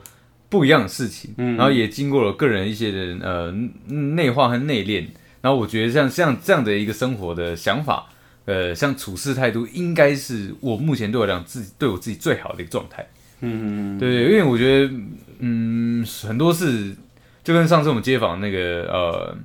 不一样的事情，嗯然后也经过了个人一些的呃内化和内敛，然后我觉得像像这样的一个生活的想法，呃，像处事态度，应该是我目前对我讲自己对我自己最好的一个状态。嗯对，因为我觉得，嗯，很多事就跟上次我们街访那个呃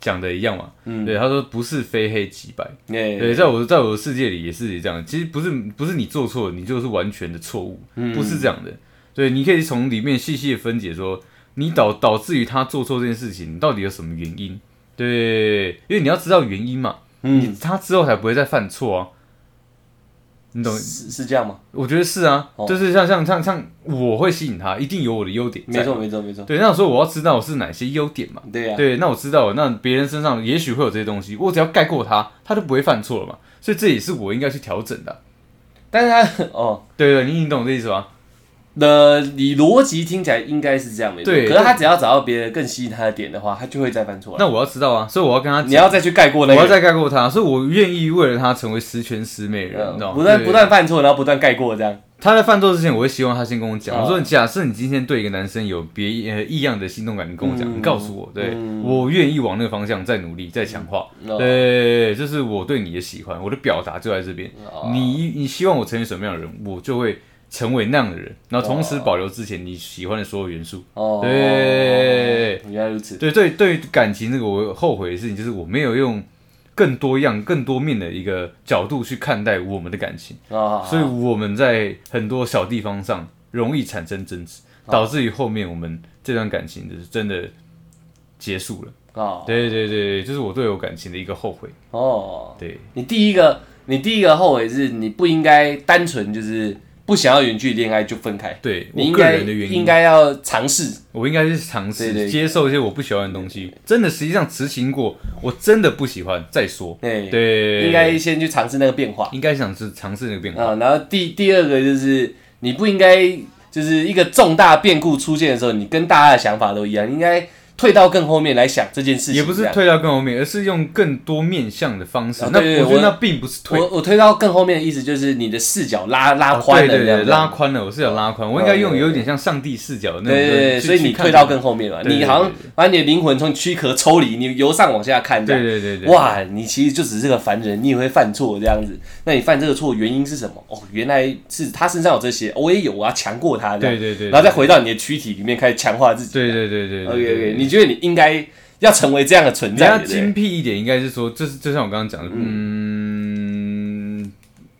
讲的一样嘛。嗯，对，他说不是非黑即白。对，在我在我的世界里也是这样，其实不是不是你做错，你就是完全的错误，不是这样的。对，你可以从里面细细的分解，说你导导致于他做错这件事情，到底有什么原因？对，因为你要知道原因嘛，嗯，他之后才不会再犯错啊。你懂是是这样吗？我觉得是啊，就是像像像像我会吸引他，一定有我的优点。没错没错没错。对，那时候我要知道我是哪些优点嘛。对呀。对，那我知道，那别人身上也许会有这些东西，我只要盖过他，他就不会犯错了嘛。所以这也是我应该去调整的。但是他哦，对对，你你懂这意思吗？的，你逻辑听起来应该是这样没错。对，可是他只要找到别人更吸引他的点的话，他就会再犯错。那我要知道啊，所以我要跟他，你要再去盖过那个，我要再盖过他，所以我愿意为了他成为十全十美人，你知道吗？不断不断犯错，然后不断盖过这样。他在犯错之前，我会希望他先跟我讲。我说，假设你今天对一个男生有别呃异样的心动感，你跟我讲，你告诉我，对我愿意往那个方向再努力、再强化。对，这是我对你的喜欢，我的表达就在这边。你你希望我成为什么样的人，我就会。成为那样的人，然后同时保留之前你喜欢的所有元素。哦，对，原来如此。对对对，感情这个我后悔的事情就是我没有用更多样、更多面的一个角度去看待我们的感情啊，所以我们在很多小地方上容易产生争执，导致于后面我们这段感情就是真的结束了啊。对对对，就是我对我感情的一个后悔。哦，对你第一个，你第一个后悔是你不应该单纯就是。不想要远距离恋爱就分开。对，你应该应该要尝试。我应该是尝试接受一些我不喜欢的东西。真的，实际上执行过，我真的不喜欢再说。对对，应该先去尝试那个变化。应该想是尝试那个变化。啊，然后第第二个就是你不应该就是一个重大变故出现的时候，你跟大家的想法都一样，应该。退到更后面来想这件事情，也不是退到更后面，而是用更多面向的方式。那我觉得那并不是退。我我推到更后面的意思就是你的视角拉拉宽了，对对拉宽了，我视角拉宽。我应该用有点像上帝视角的那种。对对，所以你退到更后面了，你好像把你的灵魂从躯壳抽离，你由上往下看，对对对对。哇，你其实就只是个凡人，你也会犯错这样子。那你犯这个错原因是什么？哦，原来是他身上有这些，我也有，我要强过他。对对对。然后再回到你的躯体里面开始强化自己。对对对对。OK OK，你觉得你应该？要成为这样的存在，比精辟一点，应该是说，就是就像我刚刚讲的，嗯，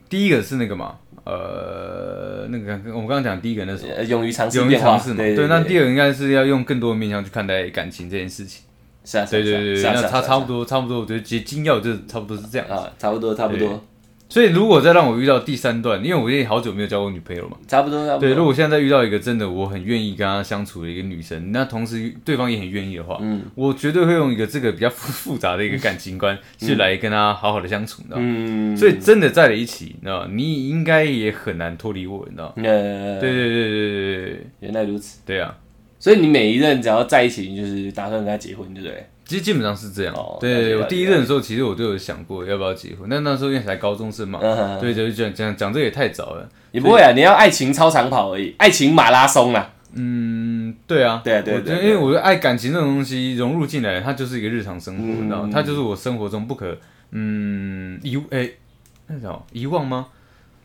第一个是那个嘛，呃，那个我们刚刚讲第一个那时候，勇于尝试，勇于尝试嘛，对。那第二个应该是要用更多的面向去看待感情这件事情，是啊，对对对，那差差不多，差不多，我觉得结精要就差不多是这样啊，差不多差不多。所以如果再让我遇到第三段，因为我已经好久没有交过女朋友嘛，差不多，差不多。对，如果现在再遇到一个真的我很愿意跟她相处的一个女生，那同时对方也很愿意的话，嗯，我绝对会用一个这个比较复复杂的一个感情观去来跟她好好的相处，你知道嗯。所以真的在了一起，你知道你应该也很难脱离我，你知道对对对对对对，原来如此。对啊，所以你每一任只要在一起，你就是打算跟他结婚，对不对？其实基本上是这样。对，我第一任的时候，其实我就有想过要不要结婚。但那时候因为才高中生嘛，对，就讲讲讲这也太早了。也不会啊，你要爱情超长跑而已，爱情马拉松啊。嗯，对啊，对对对，因为我觉得爱感情这种东西融入进来，它就是一个日常生活，你知道吗？它就是我生活中不可嗯遗哎那种遗忘吗？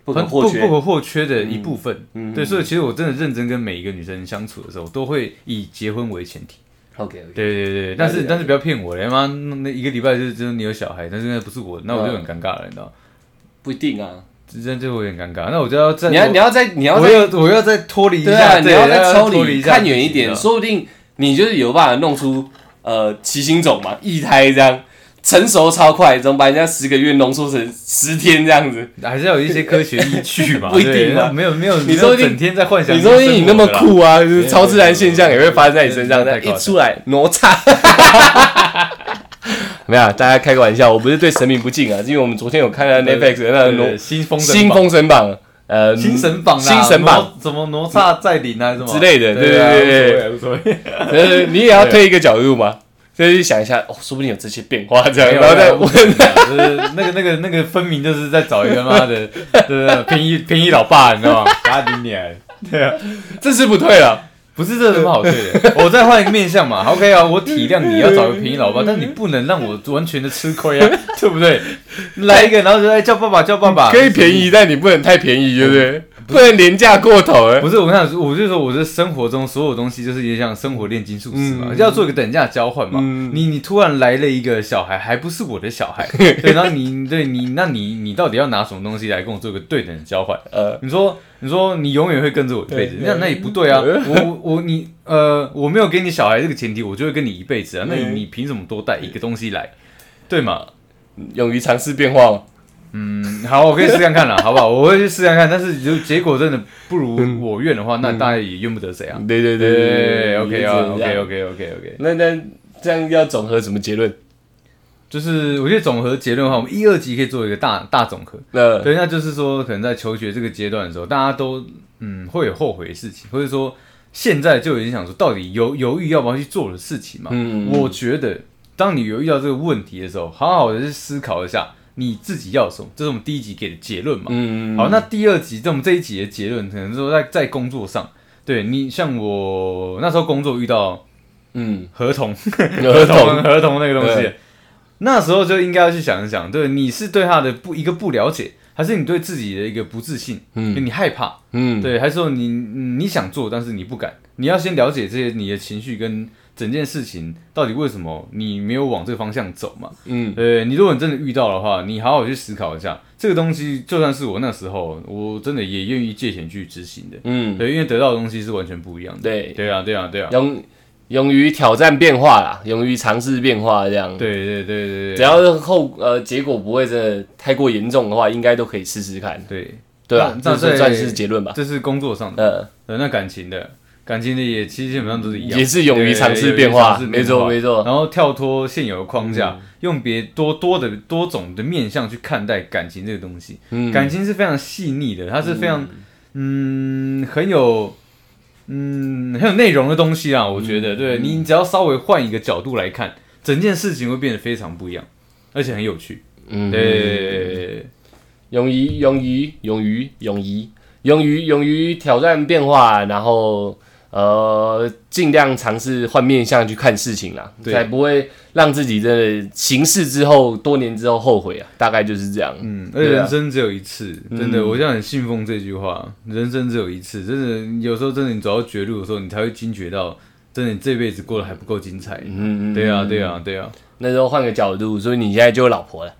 不可或缺不可或缺的一部分。对，所以其实我真的认真跟每一个女生相处的时候，都会以结婚为前提。OK，OK 对对对，但是但是不要骗我，他妈那一个礼拜就是就是你有小孩，但是那不是我，那我就很尴尬了，你知道？不一定啊，这样就有点尴尬。那我就要再你要你要再你要我要我要再脱离一下，你要再抽离看远一点，说不定你就是有办法弄出呃骑行种嘛，一胎这样。成熟超快，怎么把人家十个月浓缩成十天这样子？还是要有一些科学依据嘛？不一定啊，没有没有，你说整天在幻想，你说你那么酷啊，就是超自然现象也会发生在你身上，一出来挪差。没有，大家开个玩笑，我不是对神明不敬啊，因为我们昨天有看到 Netflix 那个新封新封神榜，呃，新神榜，新神榜，怎么哪吒在领啊，什么之类的，对对对对，无所谓，呃，你也要推一个角度吗？所以想一下，哦，说不定有这些变化这样，然后再问，就是那个那个那个分明就是在找一个妈的，对对便宜便宜老爸，你知道吗？打你脸，对啊，这次不退了，不是这什么好退的，我再换一个面相嘛，OK 啊，我体谅你要找个便宜老爸，但你不能让我完全的吃亏啊，对不对？来一个，然后就哎叫爸爸叫爸爸，可以便宜，但你不能太便宜，对不对？不能廉价过头哎！不是我跟你讲，我就说，我这生活中所有东西就是一像生活炼金术师嘛，要做一个等价交换嘛。你你突然来了一个小孩，还不是我的小孩，对，然后你对你，那你你到底要拿什么东西来跟我做一个对等的交换？呃，你说你说你永远会跟着我一辈子，那那也不对啊！我我你呃，我没有给你小孩这个前提，我就会跟你一辈子啊！那你你凭什么多带一个东西来？对嘛？勇于尝试变化。嗯，好，我可以试看看了，好不好？我会去试看看，但是如结果真的不如我愿的话，那大家也怨不得谁啊。对对对对，OK 啊，OK OK OK OK。那那这样要总和什么结论？就是我觉得总和结论的话，我们一二级可以做一个大大总和。那对，那就是说，可能在求学这个阶段的时候，大家都嗯会有后悔的事情，或者说现在就已经想说，到底犹犹豫要不要去做的事情嘛。嗯，我觉得当你犹豫到这个问题的时候，好好的去思考一下。你自己要什么？这是我们第一集给的结论嘛？嗯好，那第二集，这我们这一集的结论，可能说在在工作上，对你像我那时候工作遇到，嗯，合同，合同，合同那个东西，那时候就应该要去想一想，对，你是对他的不一个不了解，还是你对自己的一个不自信？嗯，你害怕，嗯，对，还是说你你想做，但是你不敢？你要先了解这些你的情绪跟。整件事情到底为什么你没有往这个方向走嘛？嗯，呃，你如果你真的遇到的话，你好好去思考一下，这个东西就算是我那时候，我真的也愿意借钱去执行的。嗯，对，因为得到的东西是完全不一样的。对，对啊，对啊，对啊，勇勇于挑战变化啦，勇于尝试变化，这样。对对对对对，只要是后呃结果不会真的太过严重的话，应该都可以试试看。对，对啊，这算是结论吧。这是工作上的，呃，那感情的。感情的也其实基本上都是一样，也是勇于尝试变化，没错没错。然后跳脱现有的框架，用别多多的多种的面向去看待感情这个东西。感情是非常细腻的，它是非常嗯很有嗯很有内容的东西啊。我觉得，对你只要稍微换一个角度来看，整件事情会变得非常不一样，而且很有趣。嗯，对，勇于勇于勇于勇于勇于勇于挑战变化，然后。呃，尽量尝试换面相去看事情啦，才不会让自己的行事之后多年之后后悔啊。大概就是这样。嗯，而且人生只有一次，真的，我现在很信奉这句话：人生只有一次。真的，有时候真的，你走到绝路的时候，你才会惊觉到，真的，你这辈子过得还不够精彩。嗯嗯，对啊，对啊，对啊。那时候换个角度，所以你现在就有老婆了。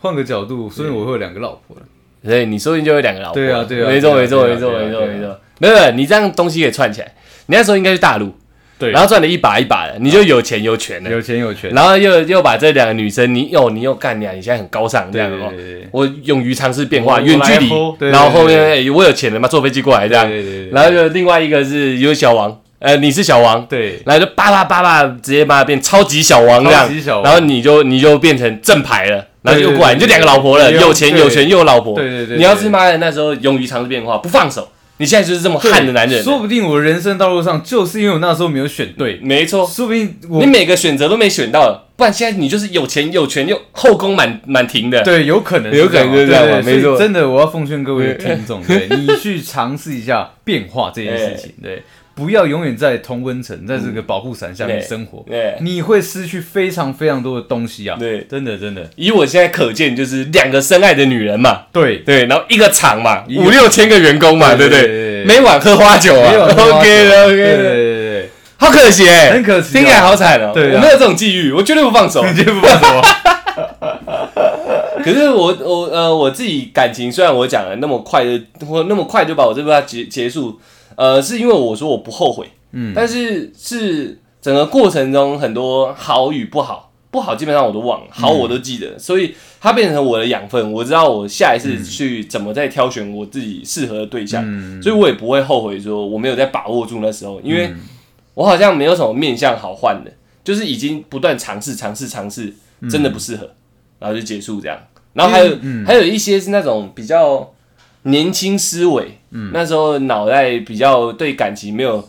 换个角度，所以我会有两个老婆了。所以你说不定就有两个老婆。对啊，对啊，没错，没错，没错，没错，没错。没有，你这样东西给串起来。你那时候应该去大陆，对，然后赚了一把一把的，你就有钱有权了，有钱有权，然后又又把这两个女生，你又你又干俩，你现在很高尚这样哦，我勇于尝试变化，远距离，然后后面我有钱了嘛，坐飞机过来这样，然后就另外一个是有小王。呃，你是小王，对，然后就叭叭叭叭，直接把它变超级小王这样，然后你就你就变成正牌了，然后就过来，你就两个老婆了，有钱有权又有老婆，对对对，你要是妈的那时候勇于尝试变化，不放手，你现在就是这么悍的男人，说不定我人生道路上就是因为我那时候没有选对，没错，说不定你每个选择都没选到，不然现在你就是有钱有权又后宫满满庭的，对，有可能有可能这样，没错，真的我要奉劝各位听众，对你去尝试一下变化这件事情，对。不要永远在同温层，在这个保护伞下面生活，你会失去非常非常多的东西啊！对，真的真的。以我现在可见，就是两个深爱的女人嘛，对。对，然后一个厂嘛，五六千个员工嘛，对不对？每晚喝花酒啊，OK 的 OK 的，对对对，好可惜哎，很可惜，听起来好惨哦。对，我没有这种际遇，我绝对不放手，绝对不放手。可是我我呃我自己感情，虽然我讲了那么快的，或那么快就把我这段结结束，呃，是因为我说我不后悔。嗯，但是是整个过程中很多好与不好，不好基本上我都忘了，好我都记得，所以它变成我的养分，我知道我下一次去怎么再挑选我自己适合的对象，所以我也不会后悔说我没有在把握住那时候，因为我好像没有什么面相好换的，就是已经不断尝试尝试尝试，真的不适合，然后就结束这样，然后还有还有一些是那种比较年轻思维，嗯，那时候脑袋比较对感情没有。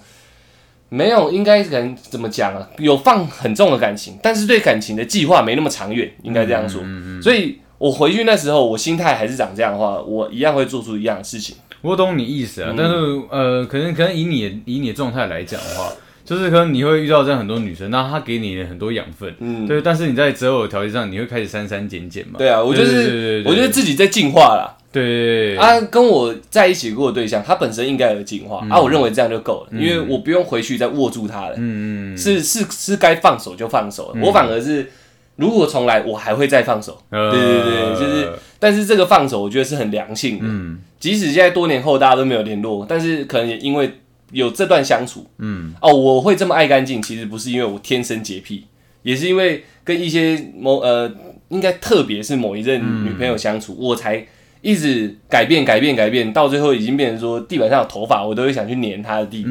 没有，应该可能怎么讲啊？有放很重的感情，但是对感情的计划没那么长远，应该这样说。嗯嗯所以我回去那时候，我心态还是长这样的话，我一样会做出一样的事情。我懂你意思啊，但是呃，可能可能以你以你的状态来讲的话。就是可能你会遇到这样很多女生，那她给你很多养分，嗯，对，但是你在择偶条件上，你会开始删删减减嘛？对啊，我就是我觉得自己在进化啦。对啊，跟我在一起过的对象，他本身应该有进化啊，我认为这样就够了，因为我不用回去再握住他了，嗯嗯，是是是该放手就放手了，我反而是如果重来，我还会再放手。对对对，就是，但是这个放手，我觉得是很良性的，嗯，即使现在多年后大家都没有联络，但是可能也因为。有这段相处，嗯，哦，我会这么爱干净，其实不是因为我天生洁癖，也是因为跟一些某呃，应该特别是某一任女朋友相处，我才一直改变、改变、改变，到最后已经变成说地板上有头发，我都会想去粘它的地步。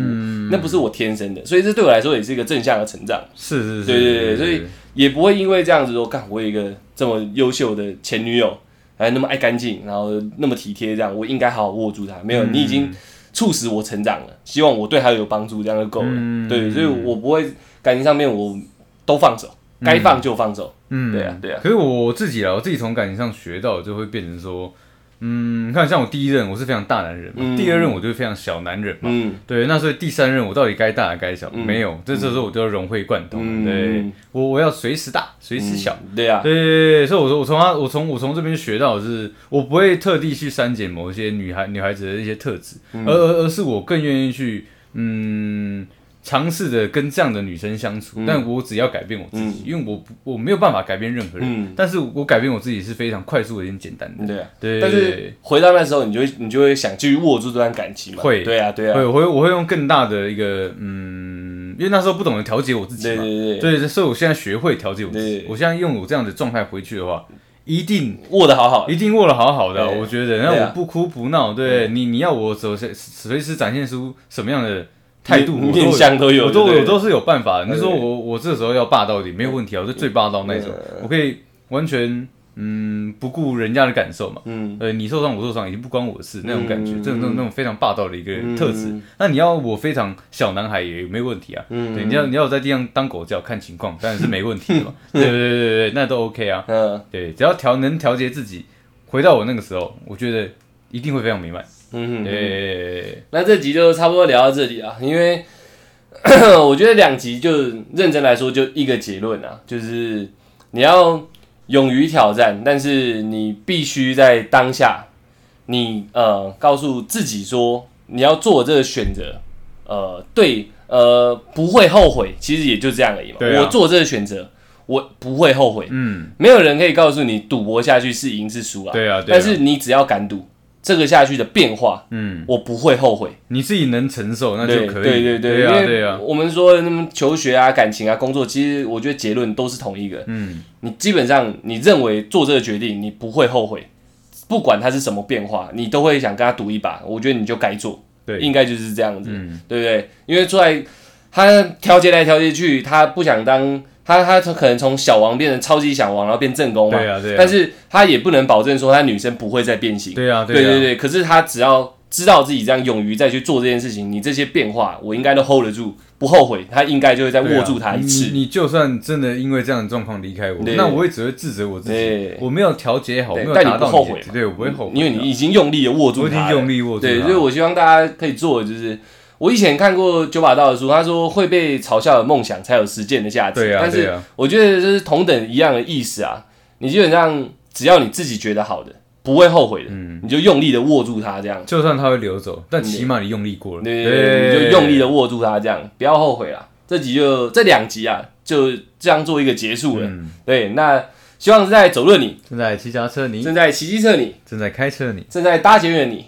那不是我天生的，所以这对我来说也是一个正向的成长。是是是，对对对，所以也不会因为这样子说，看我有一个这么优秀的前女友，还那么爱干净，然后那么体贴，这样我应该好好握住她。没有，你已经。促使我成长了，希望我对她有帮助，这样就够了。对，所以我不会感情上面我都放手，该放就放手。嗯，对啊，对啊。可是我自己啊，我自己从感情上学到，就会变成说。嗯，你看，像我第一任我是非常大男人嘛，第二任我就是非常小男人嘛，对，那所以第三任我到底该大还该小？没有，这这时候我就要融会贯通，对我我要随时大，随时小，对呀，对对对，所以我说我从他，我从我从这边学到的是，我不会特地去删减某一些女孩女孩子的一些特质，而而而是我更愿意去，嗯。尝试着跟这样的女生相处，但我只要改变我自己，因为我我没有办法改变任何人，但是我改变我自己是非常快速的、一件简单的。对啊，对。但是回到那时候，你就会你就会想继续握住这段感情嘛？会，对啊，对啊。会，我会我会用更大的一个嗯，因为那时候不懂得调节我自己嘛，对对对。对，所以我现在学会调节我自己。我现在用我这样的状态回去的话，一定握的好好，一定握的好好的。我觉得，那我不哭不闹，对你你要我随随随时展现出什么样的。态度面相都有，我都我都是有办法的。你说我我这时候要霸道一点没有问题啊，我是最霸道那种，我可以完全嗯不顾人家的感受嘛。嗯，呃，你受伤我受伤已经不关我的事那种感觉，这种那种那种非常霸道的一个特质。那你要我非常小男孩也没问题啊。对，你要你要我在地上当狗叫看情况，当然是没问题的嘛。对对对对对，那都 OK 啊。嗯，对，只要调能调节自己，回到我那个时候，我觉得一定会非常美满。嗯，对，那这集就差不多聊到这里啊，因为 我觉得两集就认真来说就一个结论啊，就是你要勇于挑战，但是你必须在当下，你呃告诉自己说你要做这个选择，呃，对，呃，不会后悔，其实也就这样而已嘛。我做这个选择，我不会后悔。嗯，没有人可以告诉你赌博下去是赢是输啊。对啊，但是你只要敢赌。这个下去的变化，嗯，我不会后悔。你自己能承受，那就可以。对对对，对啊对啊。我们说那么求学啊、感情啊、工作，其实我觉得结论都是同一个。嗯，你基本上你认为做这个决定，你不会后悔，不管它是什么变化，你都会想跟他赌一把。我觉得你就该做，对，应该就是这样子，对不对？因为坐在他调节来调节去，他不想当。他他可能从小王变成超级小王，然后变正宫嘛。对啊，对啊。但是他也不能保证说他女生不会再变形。对啊，对对对。可是他只要知道自己这样勇于再去做这件事情，你这些变化我应该都 hold 得住，不后悔。他应该就会再握住他一次。你就算真的因为这样的状况离开我，那我也只会自责我自己。我没有调节好，没有达到后悔。对，我不会后悔，因为你已经用力的握住它。我已经用力握住。对，所以我希望大家可以做的就是。我以前看过九把刀的书，他说会被嘲笑的梦想才有实践的价值。对啊，但是我觉得这是同等一样的意思啊。你基本上只要你自己觉得好的，不会后悔的，你就用力的握住它，这样。就算它会流走，但起码你用力过了。对对对，你就用力的握住它，这样不要后悔了。这集就这两集啊，就这样做一个结束了。对，那希望是在走路的你，正在骑脚车你，正在骑机车你，正在开车你，正在搭捷运的你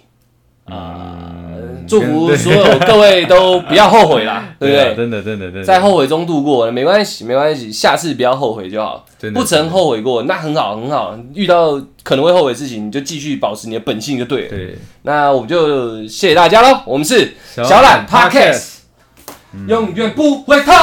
啊。祝福所有各位都不要后悔啦，对不对？真的，真的，真的，在后悔中度过没关系，没关系，下次不要后悔就好。不曾后悔过，那很好，很好。遇到可能会后悔的事情，你就继续保持你的本性就对了。对，那我们就谢谢大家喽。我们是小懒 Podcast，永远不回头。